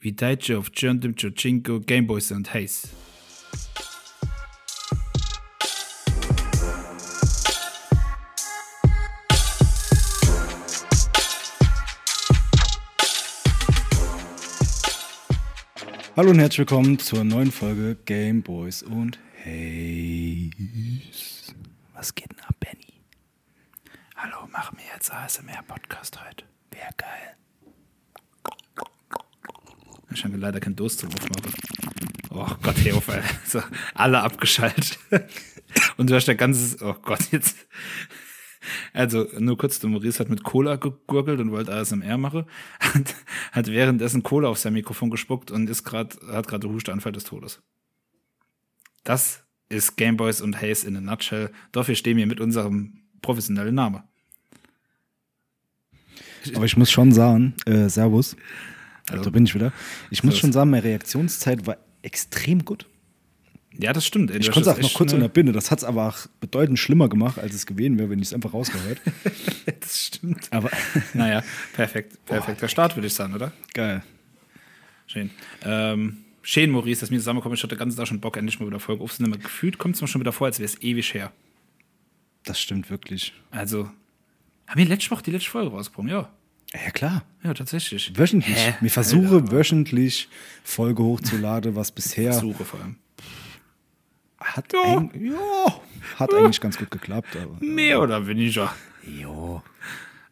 Witajcie w piątym odcinku Gameboys and Haze. Hallo und herzlich willkommen zur neuen Folge Game Boys und Haze. Was geht denn ab, Benny? Hallo, mach mir jetzt ASMR-Podcast heute. Wäre geil. Ich habe leider keinen Durst zum Aufmachen. Oh Gott, hey, auf, so, alle abgeschaltet. Und du hast der ganze, oh Gott, jetzt. Also, nur kurz, der Maurice hat mit Cola gegurgelt und wollte ASMR machen. Hat, hat währenddessen Cola auf sein Mikrofon gespuckt und ist grad, hat gerade den Husteanfall des Todes. Das ist Gameboys und Haze in a nutshell. Dafür stehen wir mit unserem professionellen Namen. Aber ich muss schon sagen, äh, Servus. Hallo. Da bin ich wieder. Ich muss schon sagen, meine Reaktionszeit war extrem gut. Ja, das stimmt. ey. Ich konnte es auch noch kurz schnell- unterbinden. Das hat es aber auch bedeutend schlimmer gemacht, als es gewesen wäre, wenn ich es einfach rausgehört. Das stimmt. Aber Naja, perfekt. Perfekter Start, würde ich sagen, oder? geil. Schön. Ähm, schön, Maurice, dass wir zusammenkommen. Ich hatte den ganzen Tag schon Bock, endlich mal wieder Folge aufzunehmen. Gefühlt kommt es mir schon wieder vor, als wäre es ewig her. Das stimmt wirklich. Also, haben wir letzte Woche die letzte Folge rausgekommen? Ja. Ja, klar. Ja, tatsächlich. Wöchentlich. Hä? Mir versuche Alter. wöchentlich Folge hochzuladen, was bisher Suche vor allem. hat, Ja. eig- ja, hat eigentlich ganz gut geklappt. Aber, Mehr oder weniger. jo.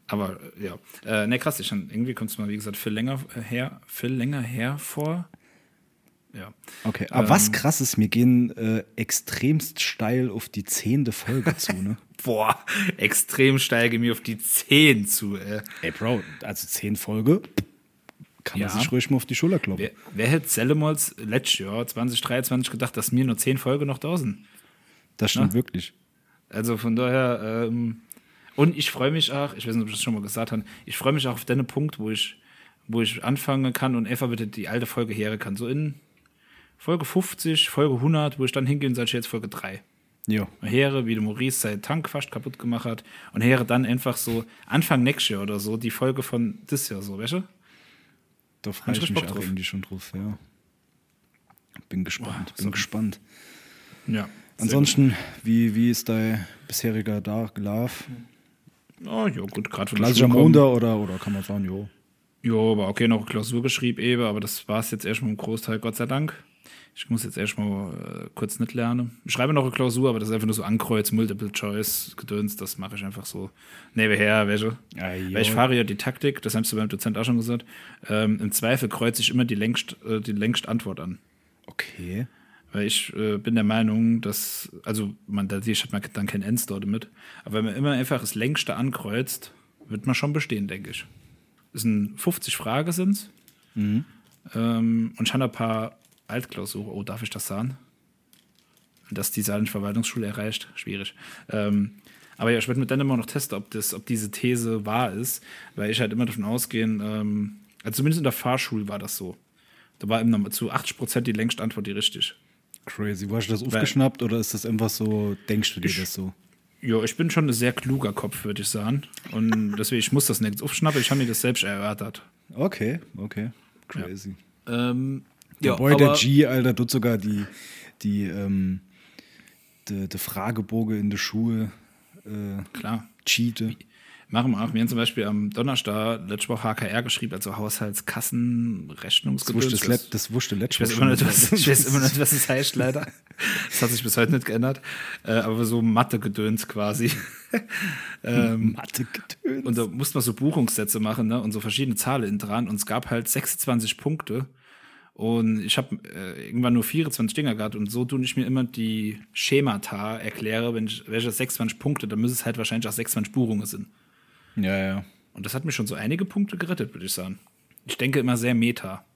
Aber ja. Äh, ne, krass, ich, irgendwie kommt es mal, wie gesagt, viel länger äh, her, viel länger her vor. Ja. Okay, aber Ähm. was krass ist, wir gehen äh, extremst steil auf die zehnte Folge zu, ne? Boah, extrem steige mir auf die 10 zu, ey. Ey, Bro, also zehn Folge kann man Ja. sich ruhig mal auf die Schulter kloppen. Wer, wer hätte Sellemolz letztes Jahr, 2023, gedacht, dass mir nur 10 Folgen noch da sind? Das stimmt wirklich. Also von daher, ähm, und ich freue mich auch, ich weiß nicht, ob ich das schon mal gesagt habe, ich freue mich auch auf den Punkt, wo ich, wo ich anfangen kann und einfach bitte die alte Folge her kann. So in Folge 50, Folge 100, wo ich dann hingehe und sage, jetzt Folge 3. Ja. Here, wie der Maurice seinen Tank fast kaputt gemacht hat. Und Here dann einfach so Anfang nächstes Jahr oder so die Folge von this Jahr so, weißt du? Da freue ich ich mich auch drauf. irgendwie schon drauf, ja. Bin gespannt, Boah, bin so- gespannt. Ja. Ansonsten, wie, wie ist dein bisheriger Tag gelaufen? Oh, ja, gut, gerade Klassischer. Montag oder, oder kann man sagen, jo. Jo, aber okay, noch Klausur geschrieben eben, aber das war es jetzt erstmal im Großteil, Gott sei Dank. Ich muss jetzt erstmal äh, kurz nicht lernen. Ich schreibe noch eine Klausur, aber das ist einfach nur so Ankreuz, Multiple Choice, Gedöns, das mache ich einfach so nebenher, welche. Jo. Weil ich fahre ja die Taktik, das hast du beim Dozent auch schon gesagt. Ähm, Im Zweifel kreuze ich immer die längst, äh, die längst Antwort an. Okay. Weil ich äh, bin der Meinung, dass, also man, da hat man dann kein Ends dort mit, aber wenn man immer einfach das längste ankreuzt, wird man schon bestehen, denke ich. Es sind 50 Fragen sind's. Ähm, und ich habe ein paar Altklausuren. Oh, darf ich das sagen? Dass die Saarländische Verwaltungsschule erreicht? Schwierig. Ähm, aber ja, ich werde mit dann immer noch testen, ob, das, ob diese These wahr ist, weil ich halt immer davon ausgehen, ähm, also zumindest in der Fahrschule war das so. Da war immer zu 80 Prozent die längste Antwort die richtig. Crazy. Wo hast du das aufgeschnappt oder ist das einfach so, denkst du dir das so? Ja, ich bin schon ein sehr kluger Kopf, würde ich sagen. Und deswegen, ich muss das nicht aufschnappen, ich habe mir das selbst erörtert. Okay, okay. Crazy. Ähm, Der ja, Boy, der G, Alter, tut sogar die, die, ähm, de, de Fragebogen in der Schule äh, Klar. cheate. Machen wir auch. Wir haben zum Beispiel am Donnerstag letzte Woche HKR geschrieben, also Haushaltskassen, Das das, das wusste Ich letztes weiß, immer nicht, was, ich weiß immer nicht, was es heißt, leider. Das hat sich bis heute nicht geändert. Äh, aber so Mathe-Gedöns quasi. ähm, Mathe getönt. und da musste man so Buchungssätze machen ne? und so verschiedene Zahlen in dran. Und es gab halt 26 Punkte. Und ich habe äh, irgendwann nur 24 Dinger gehabt. Und so tue ich mir immer die Schemata erkläre, wenn ich welche 26 Punkte, dann müssen es halt wahrscheinlich auch 26 Buchungen sind. Ja, ja. Und das hat mir schon so einige Punkte gerettet, würde ich sagen. Ich denke immer sehr meta,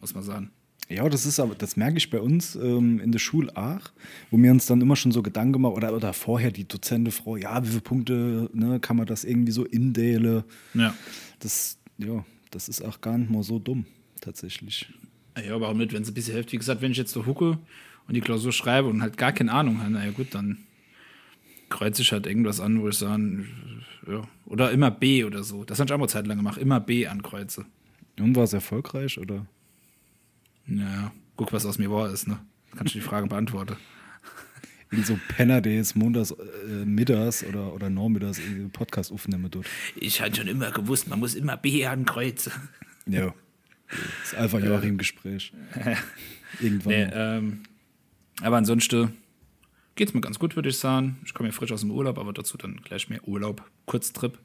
muss man sagen. Ja, das ist aber, das merke ich bei uns ähm, in der Schule auch, wo wir uns dann immer schon so Gedanken machen, oder, oder vorher die Dozente Frau, ja, wie viele Punkte ne, kann man das irgendwie so indele? Ja. Das, ja, das ist auch gar nicht mal so dumm, tatsächlich. Ja, warum nicht, wenn es ein bisschen hilft? Wie gesagt, wenn ich jetzt so hucke und die Klausur schreibe und halt gar keine Ahnung habe, naja gut, dann kreuze ich halt irgendwas an, wo ich sagen, ja. Oder immer B oder so. Das habe ich auch mal Zeit lang gemacht. Immer B ankreuze. Und war es erfolgreich, oder? Ja, guck, was aus mir war ist, ne? Kannst du die Frage beantworten. Wie so ein Penner, der jetzt montags, äh, mittags oder, oder nachmittags Podcast aufnehmen tut. Ich hatte schon immer gewusst, man muss immer B ankreuzen. Ja. Das ist einfach Joachim Gespräch. Irgendwann. Nee, mal. ähm, aber ansonsten geht's mir ganz gut, würde ich sagen. Ich komme ja frisch aus dem Urlaub, aber dazu dann gleich mehr Urlaub, Kurztrip.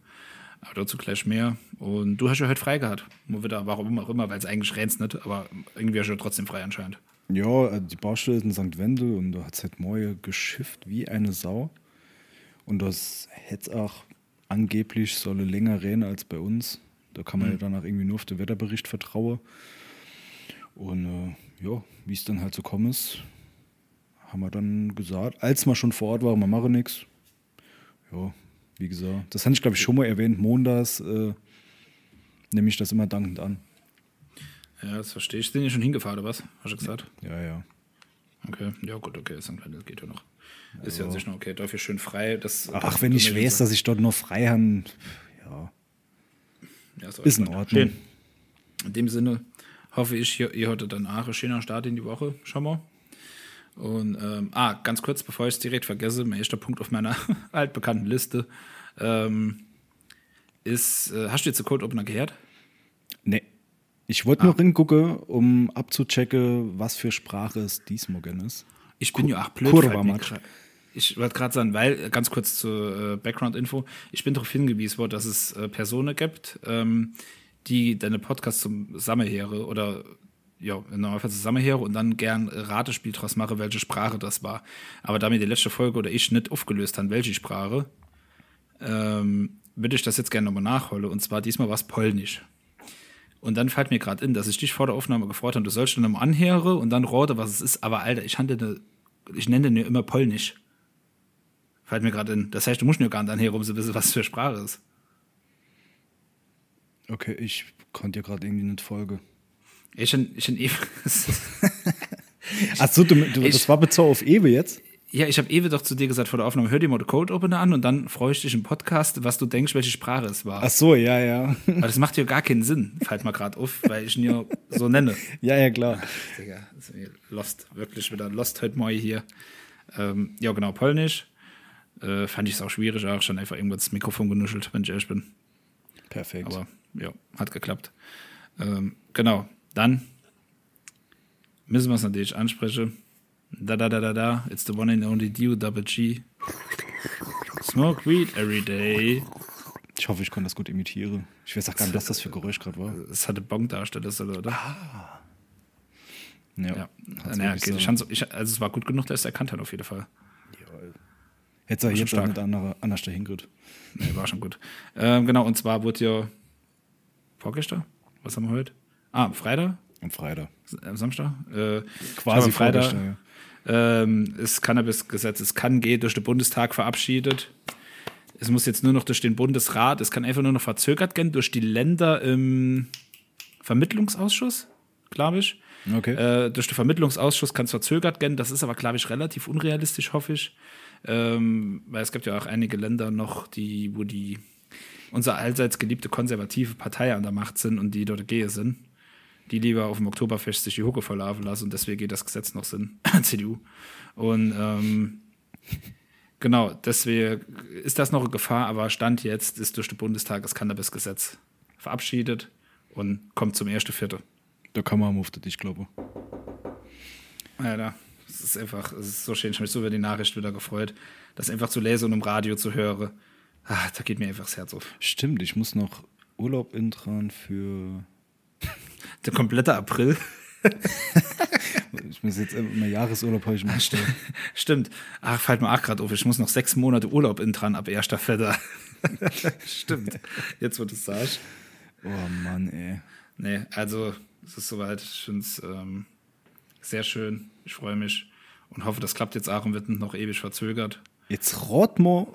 Aber dazu gleich mehr. Und du hast ja heute frei gehabt. Nur wieder, warum auch immer, weil es eigentlich rennt nicht, aber irgendwie hast du ja trotzdem frei anscheinend. Ja, äh, die Baustelle ist in St. Wendel und da hat es halt morgen geschifft wie eine Sau. Und das hätte auch angeblich solle länger reden als bei uns. Da kann man ja danach irgendwie nur auf den Wetterbericht vertrauen. Und äh, ja, wie es dann halt so kommen ist, haben wir dann gesagt, als wir schon vor Ort waren, wir machen nichts. Ja, wie gesagt, das hatte ich glaube ich schon mal erwähnt, montags äh, nehme ich das immer dankend an. Ja, das verstehe ich. Sind die schon hingefahren, oder was? Hast du gesagt? Ja, ja. Okay, ja gut, okay. Wendel geht ja noch. Ist ja an sich noch okay. Dafür schön frei. Das, Ach, wenn ich weiß, dass ich dort noch frei habe, ja, Ja, ist, ist in Ordnung. Schön. In dem Sinne hoffe ich, ihr, hattet dann auch einen schönen Start in die Woche schon mal. Und, ähm, ah, ganz kurz, bevor ich es direkt vergesse, mein erster Punkt auf meiner altbekannten Liste ähm, ist, äh, hast du jetzt den Code Opener gehört? Nee. Ich wollte nur hingucken, um abzuchecken, was für Sprache es diesmal ist. Ich bin ja auch blöd. Kurwa Ich wollte gerade sagen, weil, äh, ganz kurz zur äh, Background-Info, ich bin darauf hingewiesen worden, dass es äh, Personen gibt, ähm, die deine Podcasts zum Sammelheere oder ja, normalerweise zusammenheere und dann gern Ratespiel draus mache, welche Sprache das war. Aber da mir die letzte Folge oder ich nicht aufgelöst haben, welche Sprache, ähm, würde ich das jetzt gerne nochmal nachholen. Und zwar diesmal war es Polnisch. Und dann fällt mir gerade in, dass ich dich vor der Aufnahme gefreut habe, du sollst dann nochmal anhören und dann rote, was es ist. Aber Alter, ich, handle ne, ich nenne den ja immer Polnisch. Fällt mir gerade in. Das heißt, du musst nur gar nicht anhören, um zu wissen, was für Sprache ist. Okay, ich konnte dir gerade irgendwie nicht folgen. Ich bin, ich bin eh. Achso, du, du, Ich- das war bezogen auf Ewe jetzt? ja, ich habe Ewe doch zu dir gesagt vor der Aufnahme, hör dir mal den Code Opener an und dann freue ich dich im Podcast, was du denkst, welche Sprache es war. Ach so, ja, ja. Aber das macht ja gar keinen Sinn, fällt mir gerade auf, weil ich ihn ja so nenne. ja, ja, klar. Digga, das ist mir Lost, wirklich wieder Lost heute mal hier. Ähm, ja, genau, Polnisch. Äh, fand ich es auch schwierig, auch schon einfach irgendwo ins Mikrofon genuschelt, wenn ich ehrlich bin. Perfekt. Aber ja, hat geklappt. Ähm, genau, dann müssen wir es natürlich ansprechen. Da, da, da, da, da, it's the one and only Dio Double G. Smoke weed every day. ich hoffe, ich kann das gut imitieren. Ich weiß auch gar nicht, was das für Geräusch gerade war. Das hatte Bong-Darsteller, oder? Ja, ja. hat's Naja, okay, so- ich, also es war gut genug, dass er erkannt hat, auf jeden Fall. Hätte er schon jetzt auch mit anderer, anders dahin gerührt. Nee, war schon gut. Ähm, genau, und zwar wurde ja vorgestern, was haben wir heute? Ah, Freitag, Am Freitag. S- äh, Samstag? Äh, Quasi am Freitag ja. ähm, ist Cannabis-Gesetz, es kann gehen, durch den Bundestag verabschiedet. Es muss jetzt nur noch durch den Bundesrat, es kann einfach nur noch verzögert gehen, durch die Länder im Vermittlungsausschuss, glaube ich. Okay. Äh, durch den Vermittlungsausschuss kann es verzögert gehen. Das ist aber, glaube ich, relativ unrealistisch, hoffe ich. Ähm, weil es gibt ja auch einige Länder noch, die, wo die unsere allseits geliebte konservative Partei an der Macht sind und die dort gehe sind. Die lieber auf dem Oktoberfest sich die Hucke verlaufen lassen und deswegen geht das Gesetz noch Sinn. CDU. Und ähm, genau, deswegen ist das noch eine Gefahr, aber Stand jetzt ist durch den Bundestag das Cannabis-Gesetz verabschiedet und kommt zum 1.4. Da kann man auf dich, glaube Alter, es ist einfach, es ist so schön. Ich habe mich so über die Nachricht wieder gefreut, das einfach zu lesen und im Radio zu hören. Ah, da geht mir einfach das Herz auf. Stimmt, ich muss noch Urlaub intran für. Der komplette April. Ich muss jetzt immer Jahresurlaub heute machen. Stimmt. Ach, fällt mir auch gerade auf. Ich muss noch sechs Monate Urlaub in dran ab erster Vetter. Stimmt. Jetzt wird es sagst. Oh Mann, ey. Nee, also es ist soweit. Ich finde es ähm, sehr schön. Ich freue mich und hoffe, das klappt jetzt auch und wird nicht noch ewig verzögert. Jetzt rot man,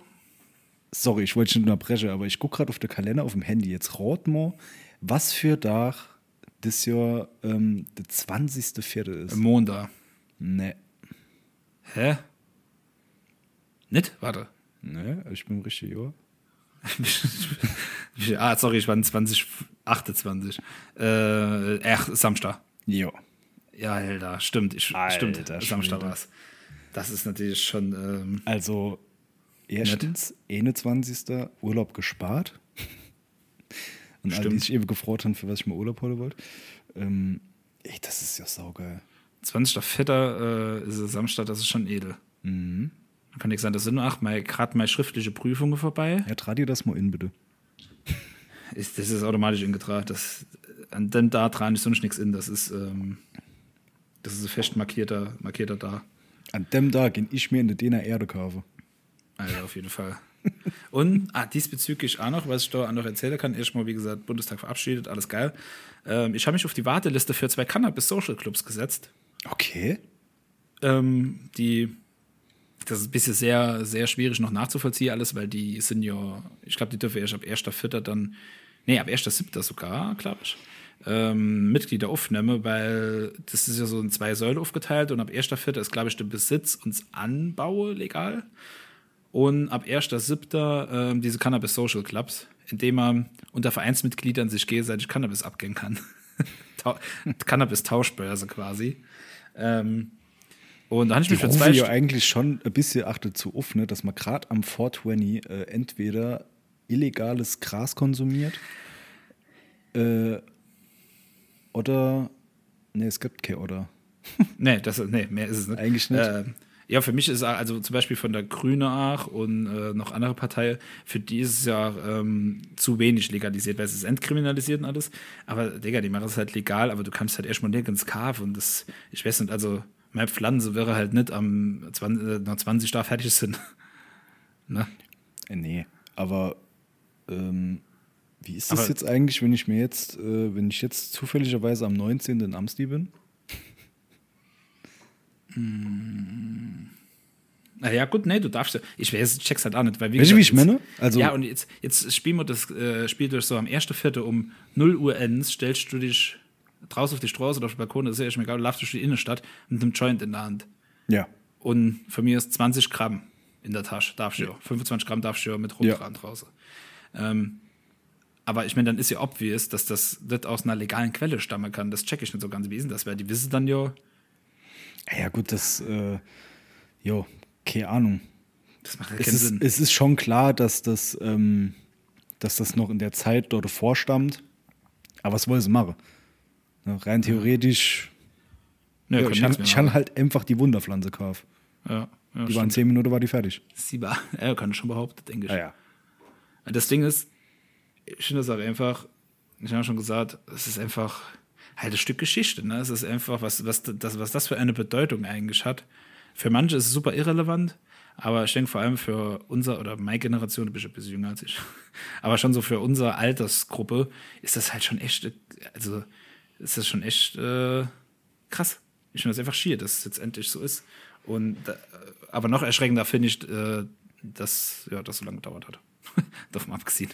sorry, ich wollte schon unterbrechen, aber ich gucke gerade auf den Kalender auf dem Handy. Jetzt rot man, was für Tag das Jahr ähm, der 20. Vierte ist. Montag. Nee. Hä? Nicht? Warte. Nee, ich bin richtig, ja. ah, sorry, ich war 20. 28. Äh, äh Samstag. Jo. Ja, Alter, stimmt. Ich, Alter, stimmt, Samstag war. Das ist natürlich schon. Ähm, also, erstens, nett. 21. Urlaub gespart. Und stimmt. alle, die sich eben gefreut haben, für was ich mal Urlaub holen wollte. Ähm, ey, das ist ja saugeil. 20. Vetter äh, ist Samstag, das ist schon edel. Mhm. Kann ich sagen, das sind nur acht gerade mal schriftliche Prüfungen vorbei. Ja, tradi das mal in, bitte. Ist, das ist automatisch ingetragen. Das, an dem da dran ist sonst nichts in. Das ist, ähm, das ist ein fest markierter, markierter da. An dem Tag in ich mir in der DNR Erde kaufe. Also auf jeden Fall. Und ah, diesbezüglich auch noch, was ich da auch noch erzählen kann, erstmal, wie gesagt, Bundestag verabschiedet, alles geil. Ähm, ich habe mich auf die Warteliste für zwei Cannabis-Social Clubs gesetzt. Okay. Ähm, die, das ist ein bisschen sehr, sehr schwierig noch nachzuvollziehen, alles, weil die sind ja, ich glaube, die dürfen erst ab 1.4. dann, nee, ab 1.7. sogar, glaube ich, ähm, Mitglieder aufnehmen, weil das ist ja so in zwei Säulen aufgeteilt und ab 1.4. ist, glaube ich, der Besitz und das Anbau legal. Und ab 1.7. Ähm, diese Cannabis Social Clubs, in dem man unter Vereinsmitgliedern sich gegenseitig Cannabis abgeben kann. Tau- Cannabis-Tauschbörse quasi. Ähm, und da habe ich mich für zwei ja St- eigentlich schon ein bisschen achtet zu oft, ne, dass man gerade am 420 äh, entweder illegales Gras konsumiert äh, oder ne, es gibt kein oder. Nee, das, nee, mehr ist es nicht. Eigentlich nicht. Ähm, ja, für mich ist also zum Beispiel von der Grüne Ach und äh, noch andere Parteien, für die ist es ja ähm, zu wenig legalisiert, weil es ist entkriminalisiert und alles. Aber Digga, die machen es halt legal, aber du kannst halt erstmal nirgends kaufen und das, ich weiß nicht, also meine Pflanze wäre halt nicht am 20, äh, nach 20 da fertig sind. ne? Äh, nee, aber ähm, wie ist das Aber- jetzt eigentlich, wenn ich mir jetzt, äh, wenn ich jetzt zufälligerweise am 19. in Amsti bin? Naja, gut, nee, du darfst ja. Ich weiß, check's halt auch nicht, weil wie Weißt du, wie ich meine? Also- ja, und jetzt, jetzt spielen wir das äh, Spiel durch so am 1.4. um 0 Uhr ends, stellst du dich draußen auf die Straße oder auf den Balkon, das ist ja echt mir egal, du laufst durch die Innenstadt mit einem Joint in der Hand. Ja. Und von mir ist 20 Gramm in der Tasche, darfst du ja. 25 Gramm darfst du ja mit rumtragen draußen. Ähm, aber ich meine, dann ist ja obvious, dass das nicht aus einer legalen Quelle stammen kann. Das check ich nicht so ganz. Wie ist denn das? Weil die wissen dann ja, Ja, gut, das, äh, jo, keine Ahnung. das macht ja Es keinen ist, Sinn. es ist schon klar, dass das, ähm, dass das noch in der Zeit dort vorstammt. Aber was wollen sie machen? Rein theoretisch, ja, kann ich mehr ich machen. halt einfach die Wunderpflanze kaufen. Ja, ja, Die waren stimmt. zehn Minuten, war die fertig. Sie war, ja, kann ich schon behaupten, denke ich. ja. Das Ding ist, ich finde das auch einfach, ich habe schon gesagt, es ist einfach halt ein Stück Geschichte. Ne? Es ist einfach, was, was, das, was das für eine Bedeutung eigentlich hat. Für manche ist es super irrelevant, aber ich denke vor allem für unser oder meine Generation, du bist ein bisschen jünger als ich, aber schon so für unsere Altersgruppe ist das halt schon echt, also ist das schon echt äh, krass. Ich finde das einfach schier, dass es jetzt endlich so ist. Und da, aber noch erschreckender finde ich, äh, dass ja, das so lange gedauert hat. Davon abgesehen.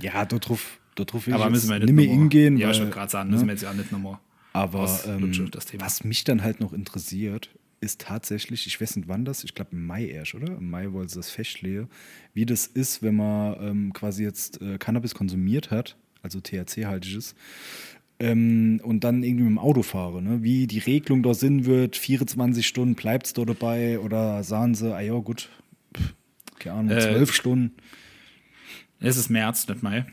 Ja, dort drauf, will Aber ich müssen wir nicht nicht mehr hingehen. Ja, ich weil, wollte gerade sagen, ne, müssen wir jetzt ja nicht nochmal. Aber auslutschen, ähm, was mich dann halt noch interessiert, ist tatsächlich, ich weiß nicht wann das, ich glaube im Mai erst, oder? Im Mai wollte sie das festlegen, wie das ist, wenn man ähm, quasi jetzt äh, Cannabis konsumiert hat, also THC-haltiges, ähm, und dann irgendwie mit dem Auto fahre, ne? wie die Regelung da sind wird, 24 Stunden bleibt es da dabei oder sagen sie, ah ja gut, pff, keine Ahnung, Äh, 12 Stunden. Es ist März, nicht Mai.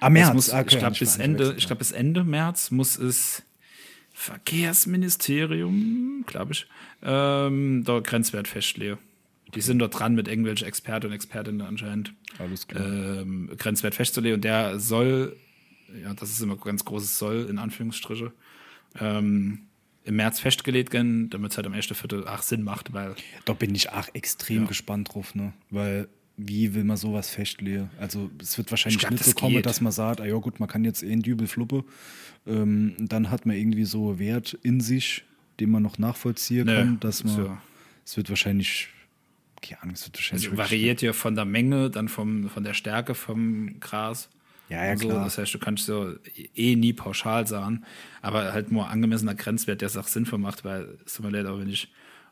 Ah, März, muss, ah, okay, ich glaube, bis, Ende, ich glaub, bis Ende März muss es Verkehrsministerium, glaube ich, ähm, da Grenzwert festlegen. Die sind dort dran mit irgendwelchen Experten und Expertinnen anscheinend. Alles klar. ähm, Grenzwert festzulegen. Und der soll, ja, das ist immer ganz großes Soll, in Anführungsstriche, ähm, im März festgelegt werden, damit es halt am 1.4. auch Sinn macht, weil Da bin ich auch extrem Ja. gespannt drauf, ne? Weil wie will man sowas festlegen? Also es wird wahrscheinlich Ich glaub, nicht das so kommen, geht. dass man sagt, ah ja gut, man kann jetzt eh einen Dübel fluppe. Ähm, dann hat man irgendwie so Wert in sich, den man noch nachvollziehen Nö, kann, dass man. so. Es wird wahrscheinlich, keine Ahnung, es wird wahrscheinlich. wirklich- variiert ja von der Menge, dann vom, von der Stärke vom Gras. Ja, ja, so. klar. Das heißt, du kannst so eh nie pauschal sagen, aber halt nur angemessener Grenzwert, der es auch sinnvoll macht, weil es tut mir leid, aber wenn ich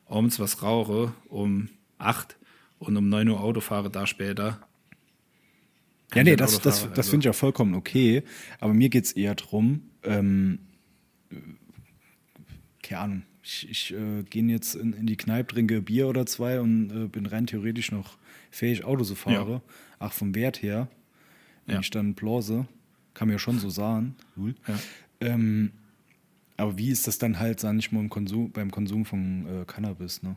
abends was rauche um 8 und um 9 Uhr Auto fahre, da später. Ja, nee, das, das, das also- finde ich auch vollkommen okay. Aber mir geht es eher darum, ähm, keine Ahnung, ich, ich äh, gehe jetzt in, in, die Kneipe, trinke Bier oder zwei und äh, bin rein theoretisch noch fähig, Auto zu fahren. Ja. Ach, vom Wert her, wenn ja. ich dann blase, kann mir ja schon so sagen. Cool. Ja. Ähm, aber wie ist das dann halt, sag ich mal, im Konsum, beim Konsum von äh, Cannabis? Ne?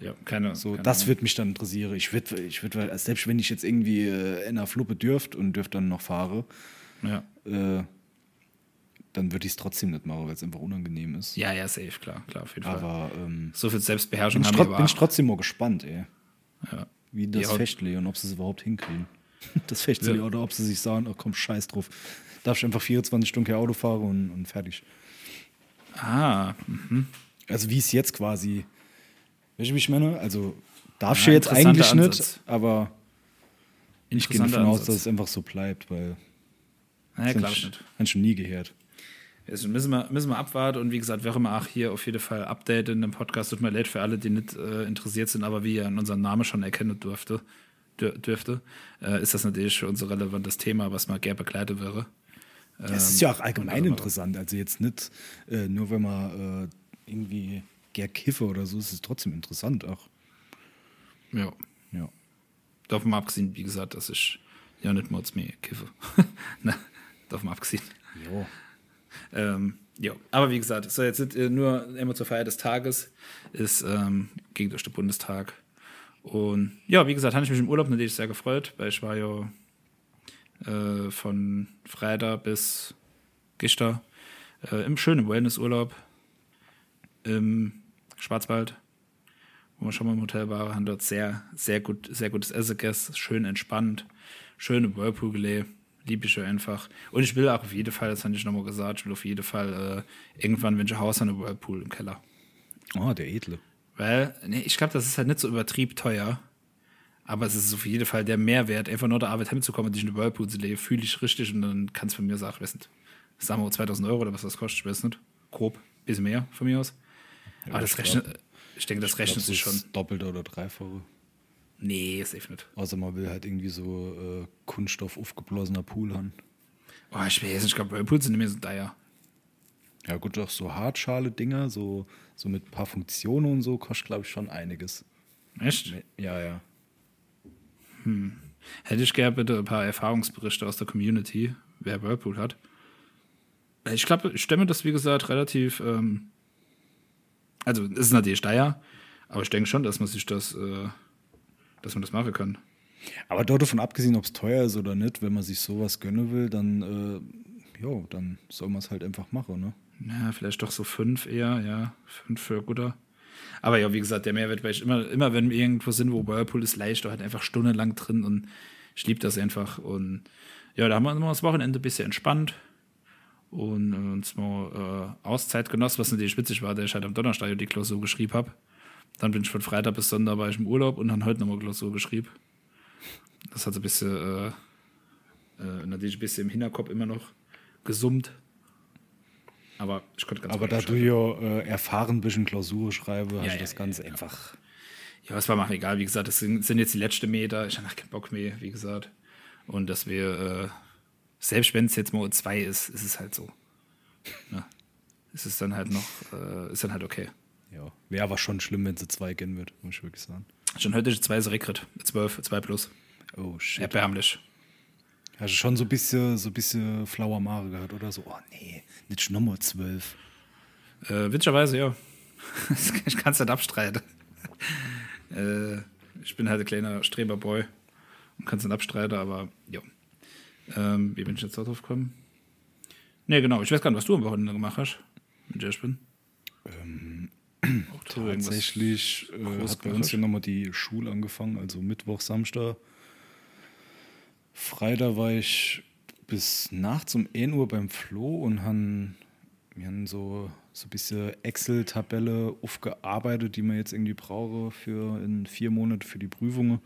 Ja, keine. So, keine das wird mich dann interessieren. Ich würde, ich würd, selbst wenn ich jetzt irgendwie äh, in einer Fluppe dürft und dürft dann noch fahre, ja. äh, dann würde ich es trotzdem nicht machen, weil es einfach unangenehm ist. Ja, ja, safe, klar, klar, auf jeden aber, Fall. Aber ähm, so viel Selbstbeherrschung bin haben ich, bin ich trotzdem mal gespannt, ey. Ja. Wie das ja, Fechtle und ob sie es überhaupt hinkriegen. Das Fechtle ja. oder ob sie sich sagen, oh komm, scheiß drauf. Darf ich einfach 24 Stunden Auto fahren und, und fertig. Ah. Mhm. Also wie es jetzt quasi. Weißt du, wie ich meine? Also darf ja, ich jetzt eigentlich Ansatz. nicht, aber ich gehe davon aus, dass es einfach so bleibt, weil. Naja, klar ich, nicht. Habe schon nie gehört. Also müssen wir, müssen wir abwarten und wie gesagt, wer immer auch hier auf jeden Fall Update in dem Podcast. Tut mir leid für alle, die nicht äh, interessiert sind, aber wie ihr in unserem Namen schon erkennen dürfte, dürfte äh, ist das natürlich für uns ein relevantes Thema, was mal gerne begleitet wäre. Ja, es ist ja auch allgemein interessant. Also jetzt nicht äh, nur, wenn man äh, irgendwie gern kiffe oder so, ist es trotzdem interessant auch. Ja. Ja. Davon abgesehen, wie gesagt, dass ich ja nicht mal mehr kiffe. ne, davon abgesehen. Jo. Ähm, ja, aber wie gesagt, so jetzt sind äh, nur immer zur Feier des Tages, ist ähm, ging durch den Bundestag. Und ja, wie gesagt, habe ich mich im Urlaub natürlich sehr gefreut, weil ich war ja äh, von Freitag bis gestern äh, im schönen Wellnessurlaub im Schwarzwald, wo wir schon mal im Hotel waren, haben dort sehr, sehr gut, sehr gutes Essen gegessen, schön entspannt, schön im Whirlpool gelebt, liebe ich einfach. Und ich will auch auf jeden Fall, das habe ich nochmal gesagt, ich will auf jeden Fall äh, irgendwann, wenn ich Haus habe, einen Whirlpool im Keller. Oh, der edle. Weil, nee, ich glaube, das ist halt nicht so übertrieben teuer. Aber es ist auf jeden Fall der Mehrwert, einfach nur der Arbeit hinzukommen und dich in eine Whirlpool zu leben, fühle ich richtig und dann kann es von mir sagen, weiß nicht, sagen wir 2000 Euro oder was das kostet, ich weiß nicht. Grob, bisschen mehr von mir aus. Ja, Aber das rechnet, ich denke, das rechnet sich schon. Doppelte oder dreifache. Nee, safe nicht. Außer man will halt irgendwie so äh, Kunststoff aufgeblasener Pool haben. Oh, ich weiß nicht, ich glaube, Whirlpools sind nicht mehr so teuer. Ja, gut, doch so Hartschale-Dinger, so, so mit ein paar Funktionen und so, kostet, glaube ich, schon einiges. Echt? Ja, ja. Hm. Hätte ich gerne bitte ein paar Erfahrungsberichte aus der Community, wer Whirlpool hat. Ich glaube, ich stelle mir das, wie gesagt, relativ. Ähm, also, es ist natürlich teuer, aber ich denke schon, dass man sich das, äh, dass man das machen kann. Aber dort davon abgesehen, ob es teuer ist oder nicht, wenn man sich sowas gönnen will, dann, äh, jo, dann soll man es halt einfach machen, ne? Ja, vielleicht doch so fünf eher, ja. Fünf für guter. Aber ja, wie gesagt, der Mehrwert, weil ich immer, immer wenn wir irgendwo sind, wo Whirlpool ist, leicht, da halt einfach stundenlang drin und ich liebe das einfach. Und ja, da haben wir immer das Wochenende ein bisschen entspannt und uns mal äh, Auszeit genossen, was natürlich witzig war, der ich halt am Donnerstag die Klausur geschrieben habe. Dann bin ich von Freitag bis Sonntag war ich im Urlaub und dann heute nochmal Klausur geschrieben. Das hat so ein bisschen, äh, äh, natürlich ein bisschen im Hinterkopf immer noch gesummt. Aber ich konnte ganz Aber da du ja äh, erfahren bist in Klausur schreibe, hast ja, du das ja, Ganze ja, einfach. Ja, es war mal egal. Wie gesagt, das sind, sind, jetzt die letzten Meter. Ich habe keinen Bock mehr, wie gesagt. Und dass wir, äh, selbst wenn es jetzt mal zwei ist, ist es halt so. Ne? Ist es dann halt noch, äh, ist dann halt okay. Ja, wäre aber schon schlimm, wenn es zwei gehen wird, muss ich wirklich sagen. Schon heute ist zwei Rekret. Zwölf, zwei plus. Oh shit. Erbärmlich. Du schon so ein bisschen, so ein bisschen flauer Mare gehabt oder so? Oh nee, nicht Nummer 12. Äh, witzigerweise, ja. ich kann es nicht abstreiten. äh, ich bin halt ein kleiner Streberboy und kann es nicht abstreiten, aber ja. Ähm, wie bin ich jetzt drauf gekommen? Nee, genau. Ich weiß gar nicht, was du am Wochenende gemacht hast, wenn ich bin. Ähm, tatsächlich äh, hat bei uns ja nochmal die Schule angefangen, also Mittwoch, Samstag Freitag war ich bis nachts um 1 Uhr beim Flo und han, wir haben so, so ein bisschen Excel-Tabelle aufgearbeitet, die man jetzt irgendwie brauche für in vier Monate für die Prüfungen.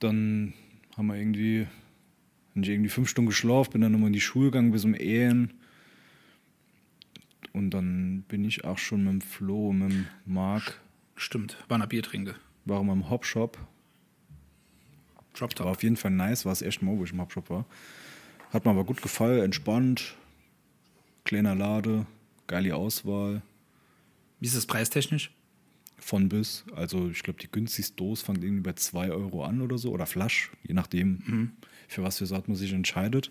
Dann haben wir irgendwie, habe ich irgendwie fünf Stunden geschlafen, bin dann nochmal in die Schule gegangen bis um Ehen. Und dann bin ich auch schon mit dem Flo und mit dem Marc. Stimmt, war ein Bier trinke. Warum im Hopshop Drop Top. War auf jeden Fall nice, war es echt mal, wo ich im Hubshop war. Hat mir aber gut gefallen, entspannt, kleiner Lade, geile Auswahl. Wie ist das preistechnisch? Von bis. Also ich glaube, die günstigste Dose fängt irgendwie bei 2 Euro an oder so. Oder Flasch, je nachdem, für was für Saat man sich entscheidet.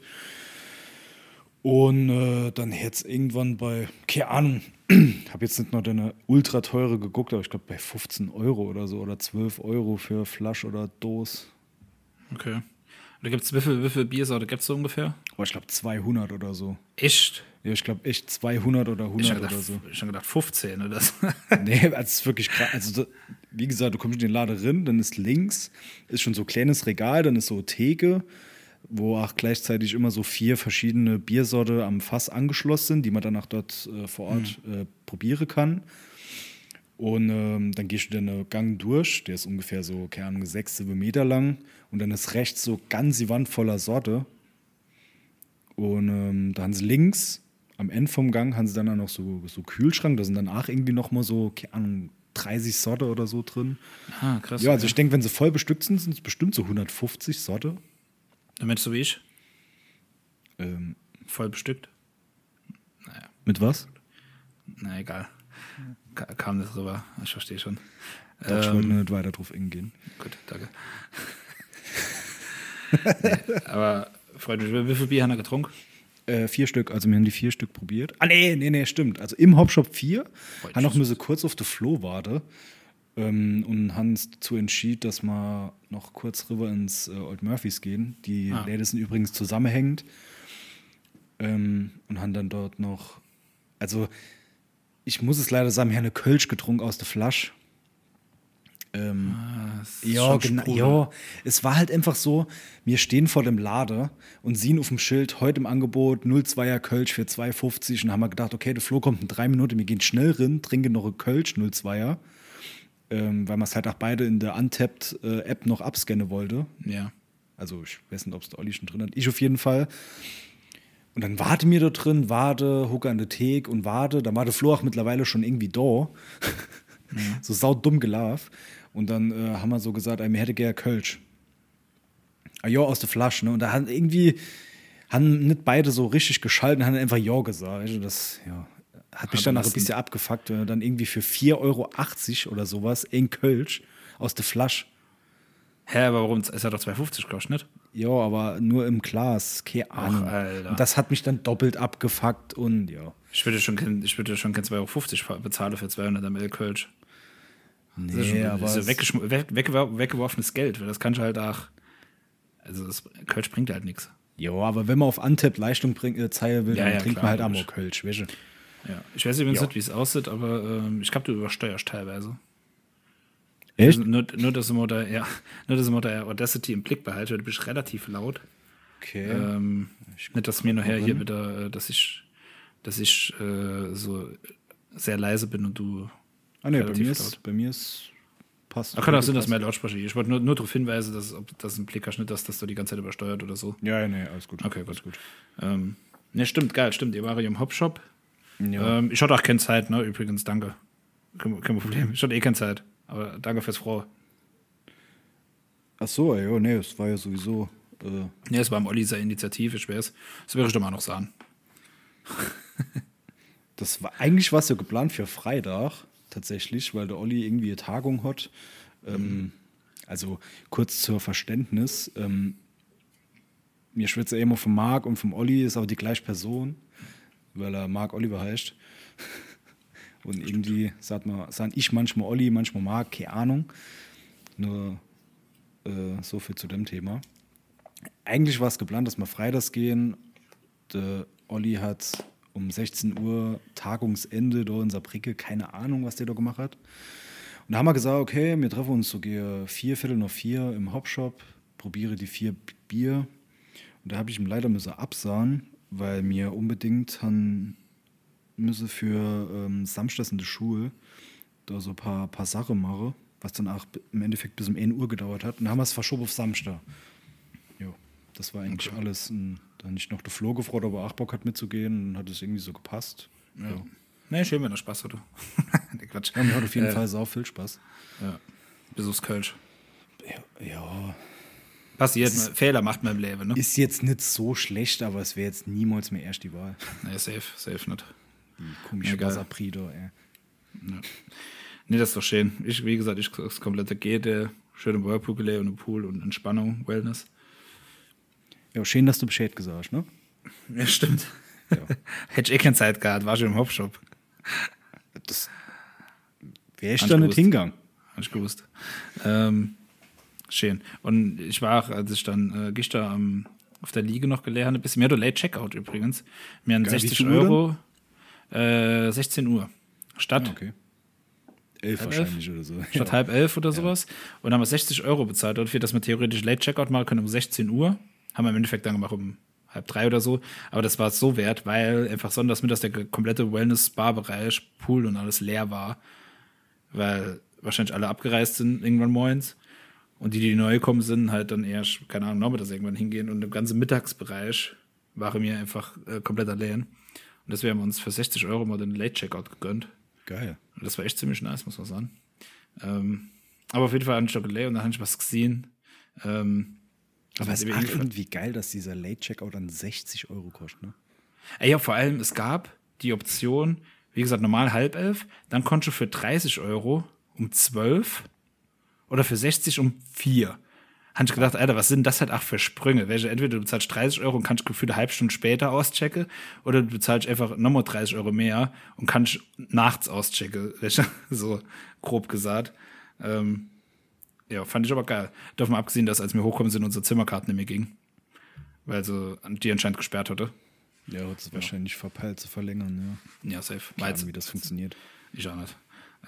Und äh, dann jetzt irgendwann bei, keine Ahnung, habe jetzt nicht noch eine ultra teure geguckt, aber ich glaube bei 15 Euro oder so oder 12 Euro für Flasch oder Dose. Okay. Da wie viel, wie viel Biersorte gibt es so ungefähr? Aber ich glaube 200 oder so. Echt? Ja, ich glaube echt 200 oder Ich 100 habe gedacht, oder so. ich hab gedacht 15 oder so. Nee, es ist wirklich krass. Also, wie gesagt, du kommst in den Laden rein, dann ist links, ist schon so ein kleines Regal, dann ist so Theke, wo auch gleichzeitig immer so vier verschiedene Biersorte am Fass angeschlossen sind, die man dann auch dort äh, vor Ort äh, probieren kann. Und ähm, dann gehst du den Gang durch, der ist ungefähr so, keine Ahnung, sechs, sieben Meter lang. Und dann ist rechts so ganz die Wand voller Sorte. Und ähm, da haben sie links, am Ende vom Gang, haben sie dann auch noch so, so Kühlschrank. Da sind dann auch irgendwie noch mal so, keine Ahnung, 30 Sorte oder so drin. ah, krass. Ja, also ich denke, wenn sie voll bestückt sind, sind es bestimmt so 150 Sorte. Dann Mensch so wie ich, Ähm, voll bestückt. mit was? Na egal. Ka kam nicht rüber. Ich verstehe schon. Doch, ich wollte nicht weiter drauf eingehen. Gut, danke. nee, aber Freunde, wie wie viel Bier haben wir getrunken? Äh, vier Stück, also wir haben die vier Stück probiert. Ah, nee, nee, nee, stimmt. Also im Hopshop vier, haben noch müssen kurz auf der Flo warten ähm, und haben uns dazu entschieden, dass wir noch kurz rüber ins äh, Old Murphys gehen. Die Ah. Läden sind übrigens zusammenhängend ähm, und haben dann dort noch, also ich muss es leider sagen, wir haben eine Kölsch getrunken aus der Flasche. Ähm, ist ja, genau. Ja, es war halt einfach so, wir stehen vor dem Lader und sehen auf dem Schild heute im Angebot 02er Kölsch für 2,50 und haben wir gedacht, okay, der Flo kommt in drei Minuten, wir gehen schnell rein, trinken noch einen Kölsch 02er, ähm, weil man es halt auch beide in der Untapped-App noch abscannen wollte. Ja. Also ich weiß nicht, ob es der Olli schon drin hat. Ich auf jeden Fall. Und dann warte mir da drin, warte, hucke an der Theke und warte. Dann war der Flo auch mittlerweile schon irgendwie da. so saudumm gelaufen. Und dann äh, haben wir so gesagt, ey, mir hätte gerne Kölsch. Ah, ja, aus der Flasche. Ne? Und da haben irgendwie, haben nicht beide so richtig geschalten, haben einfach Ja gesagt. Das, ja, hat mich Aber dann ein bisschen abgefuckt, wenn dann irgendwie für 4,80 Euro oder sowas in Kölsch aus der Flasche Hä, aber warum? Es hat doch 2,50 gekostet, nicht? Ja, aber nur im Glas, keine Ahnung. Alter. Und das hat mich dann doppelt abgefuckt und ja. Ich würde schon kein, ich würde schon kein 2,50 Euro bezahlen für 200 ml Kölsch. Das ist, Nee, schon, aber das ist weggeschm- weg, weggewer- weggeworfenes Geld, weil das kannst du halt auch. Also, das Kölsch bringt halt nichts. Ja, aber wenn man auf Antep Leistung bring, äh, zeigen will, Ja, dann ja, trinkt klar, man halt. Amor Kölsch, du? Ja. Ich weiß übrigens Ja. nicht, wie es aussieht, aber ähm, ich glaube, du übersteuerst teilweise. Echt? Also nur, nur, dass ich mal da, ja, nur, dass mal da Audacity im Blick behalte, weil du bist relativ laut. Okay. Ähm, nicht, dass mir nachher hier wieder, äh, dass ich, dass ich äh, so sehr leise bin und du. ah, nee, bei mir, laut. ist, bei mir ist passt. Ach, kann auch sein, dass mehr Lautsprecher. Ich wollte nur, nur darauf hinweisen, dass, ob das ein Blick hast, nicht, dass das du die ganze Zeit übersteuert oder so. Ja, ja, nee, alles gut. Okay, gut. Alles gut. Ähm, ne, stimmt, geil, stimmt. Ihr wart ja im Hopshop. Ja. Ähm, ich hatte auch keine Zeit, ne? Übrigens, danke. Kein, kein Problem. Ich hatte eh keine Zeit. Aber danke fürs Frohe. Ach so, ja, nee, es war ja sowieso. Äh, Ne, es war am Olli seine Initiative, ich weiß. Das würde ich doch mal noch sagen. das war eigentlich was ja geplant für Freitag, tatsächlich, weil der Olli irgendwie eine Tagung hat. Ähm, also kurz zur Verständnis. Ähm, mir schwitze ja immer vom Marc und vom Olli, ist aber die gleiche Person, weil er Marc Oliver heißt. Und irgendwie sagt man, sagen ich manchmal Olli, manchmal Marc, keine Ahnung. Nur äh, so viel zu dem Thema. Eigentlich war es geplant, dass wir freitags gehen. Der Olli hat um 16 Uhr Tagungsende da in Saarbrücke, keine Ahnung, was der da gemacht hat. Und da haben wir gesagt, okay, wir treffen uns so gehe vier Viertel noch vier im Hopshop, probiere die vier Bier. Und da habe ich ihm leider müssen absahen, weil mir unbedingt han müsse für ähm, Samstags in der Schule da so ein paar, paar Sachen machen, was dann auch im Endeffekt bis um 1 Uhr gedauert hat. Und dann haben wir es verschoben auf Samstag. Jo, das war eigentlich alles. Und dann nicht noch der Flo gefreut, ob er auch Bock hat mitzugehen. Und hat es irgendwie so gepasst. Ja. Ja. Ne, schön, wenn er Spaß hatte. nee, Quatsch. mir hat auf jeden Äh, Fall sau viel Spaß. Ja. Bis aufs Kölsch. Ja, ja, Passiert, man, Fehler macht man im Leben, ne? ist jetzt nicht so schlecht, aber es wäre jetzt niemals mehr erst die Wahl. Nee, safe, safe nicht. Die komische Egal. Wasserprieder, ey. Nee, das ist doch schön. Ich, wie gesagt, ich das komplette Gede, schöne Whirlpool und Pool und Entspannung, Wellness. Ja, schön, dass du Bescheid gesagt hast, ne? Ja, stimmt. Ja. Hätte ich eh keine Zeit gehabt, war schon im Hopshop. Das wäre ich da ich nicht hingegangen. Hab ich gewusst. Ähm, schön. Und ich war auch, als ich dann äh, gestern am, auf der Liege noch gelernt habe, bisschen mehr Late Checkout übrigens. Mir Geil, wie 60 viel Uhr Euro, äh, 16 Uhr. Statt, Ah, okay. Elf Halb wahrscheinlich oder so. statt halb elf oder sowas. Und haben wir 60 Euro bezahlt dafür, dass wir theoretisch Late Checkout machen können um 16 Uhr. Haben wir im Endeffekt dann gemacht um halb drei oder so. Aber das war es so wert, weil einfach sonntags mittags der komplette Wellness-Spa-Bereich, Pool und alles leer war. Weil wahrscheinlich alle abgereist sind irgendwann morgens. Und die, die neu gekommen sind, halt dann eher, keine Ahnung, nachmittags irgendwann hingehen. Und im ganzen Mittagsbereich war mir einfach äh, komplett allein. Und deswegen haben wir uns für 60 Euro mal den Late Checkout gegönnt. Geil. Und das war echt ziemlich nice, muss man sagen. Ähm, aber auf jeden Fall habe ich doch gelesen und dann habe ich was gesehen. Ähm, Aber es ist irgendwie- auch irgendwie geil, dass dieser Late-Checkout dann 60 Euro kostet, ne? Ey, ja, vor allem, es gab die Option, wie gesagt, normal halb elf, dann konntest du für 30 Euro um 12 oder für 60 um 4. Habe ich gedacht, Alter, was sind das halt auch für Sprünge? Welche, entweder du bezahlst 30 Euro und kannst gefühlt eine halbe Stunde später auschecken, oder du bezahlst einfach nochmal 30 Euro mehr und kannst nachts auschecken. So grob gesagt. Ähm, ja, fand ich aber geil. Davon abgesehen, dass als wir hochkommen sind, unsere Zimmerkarten nicht mehr gingen. Weil sie die anscheinend gesperrt hatte. Ja, hat es wahrscheinlich verpeilt zu verlängern, ja. Ja, safe. Ahnung, wie das funktioniert. Ich auch nicht.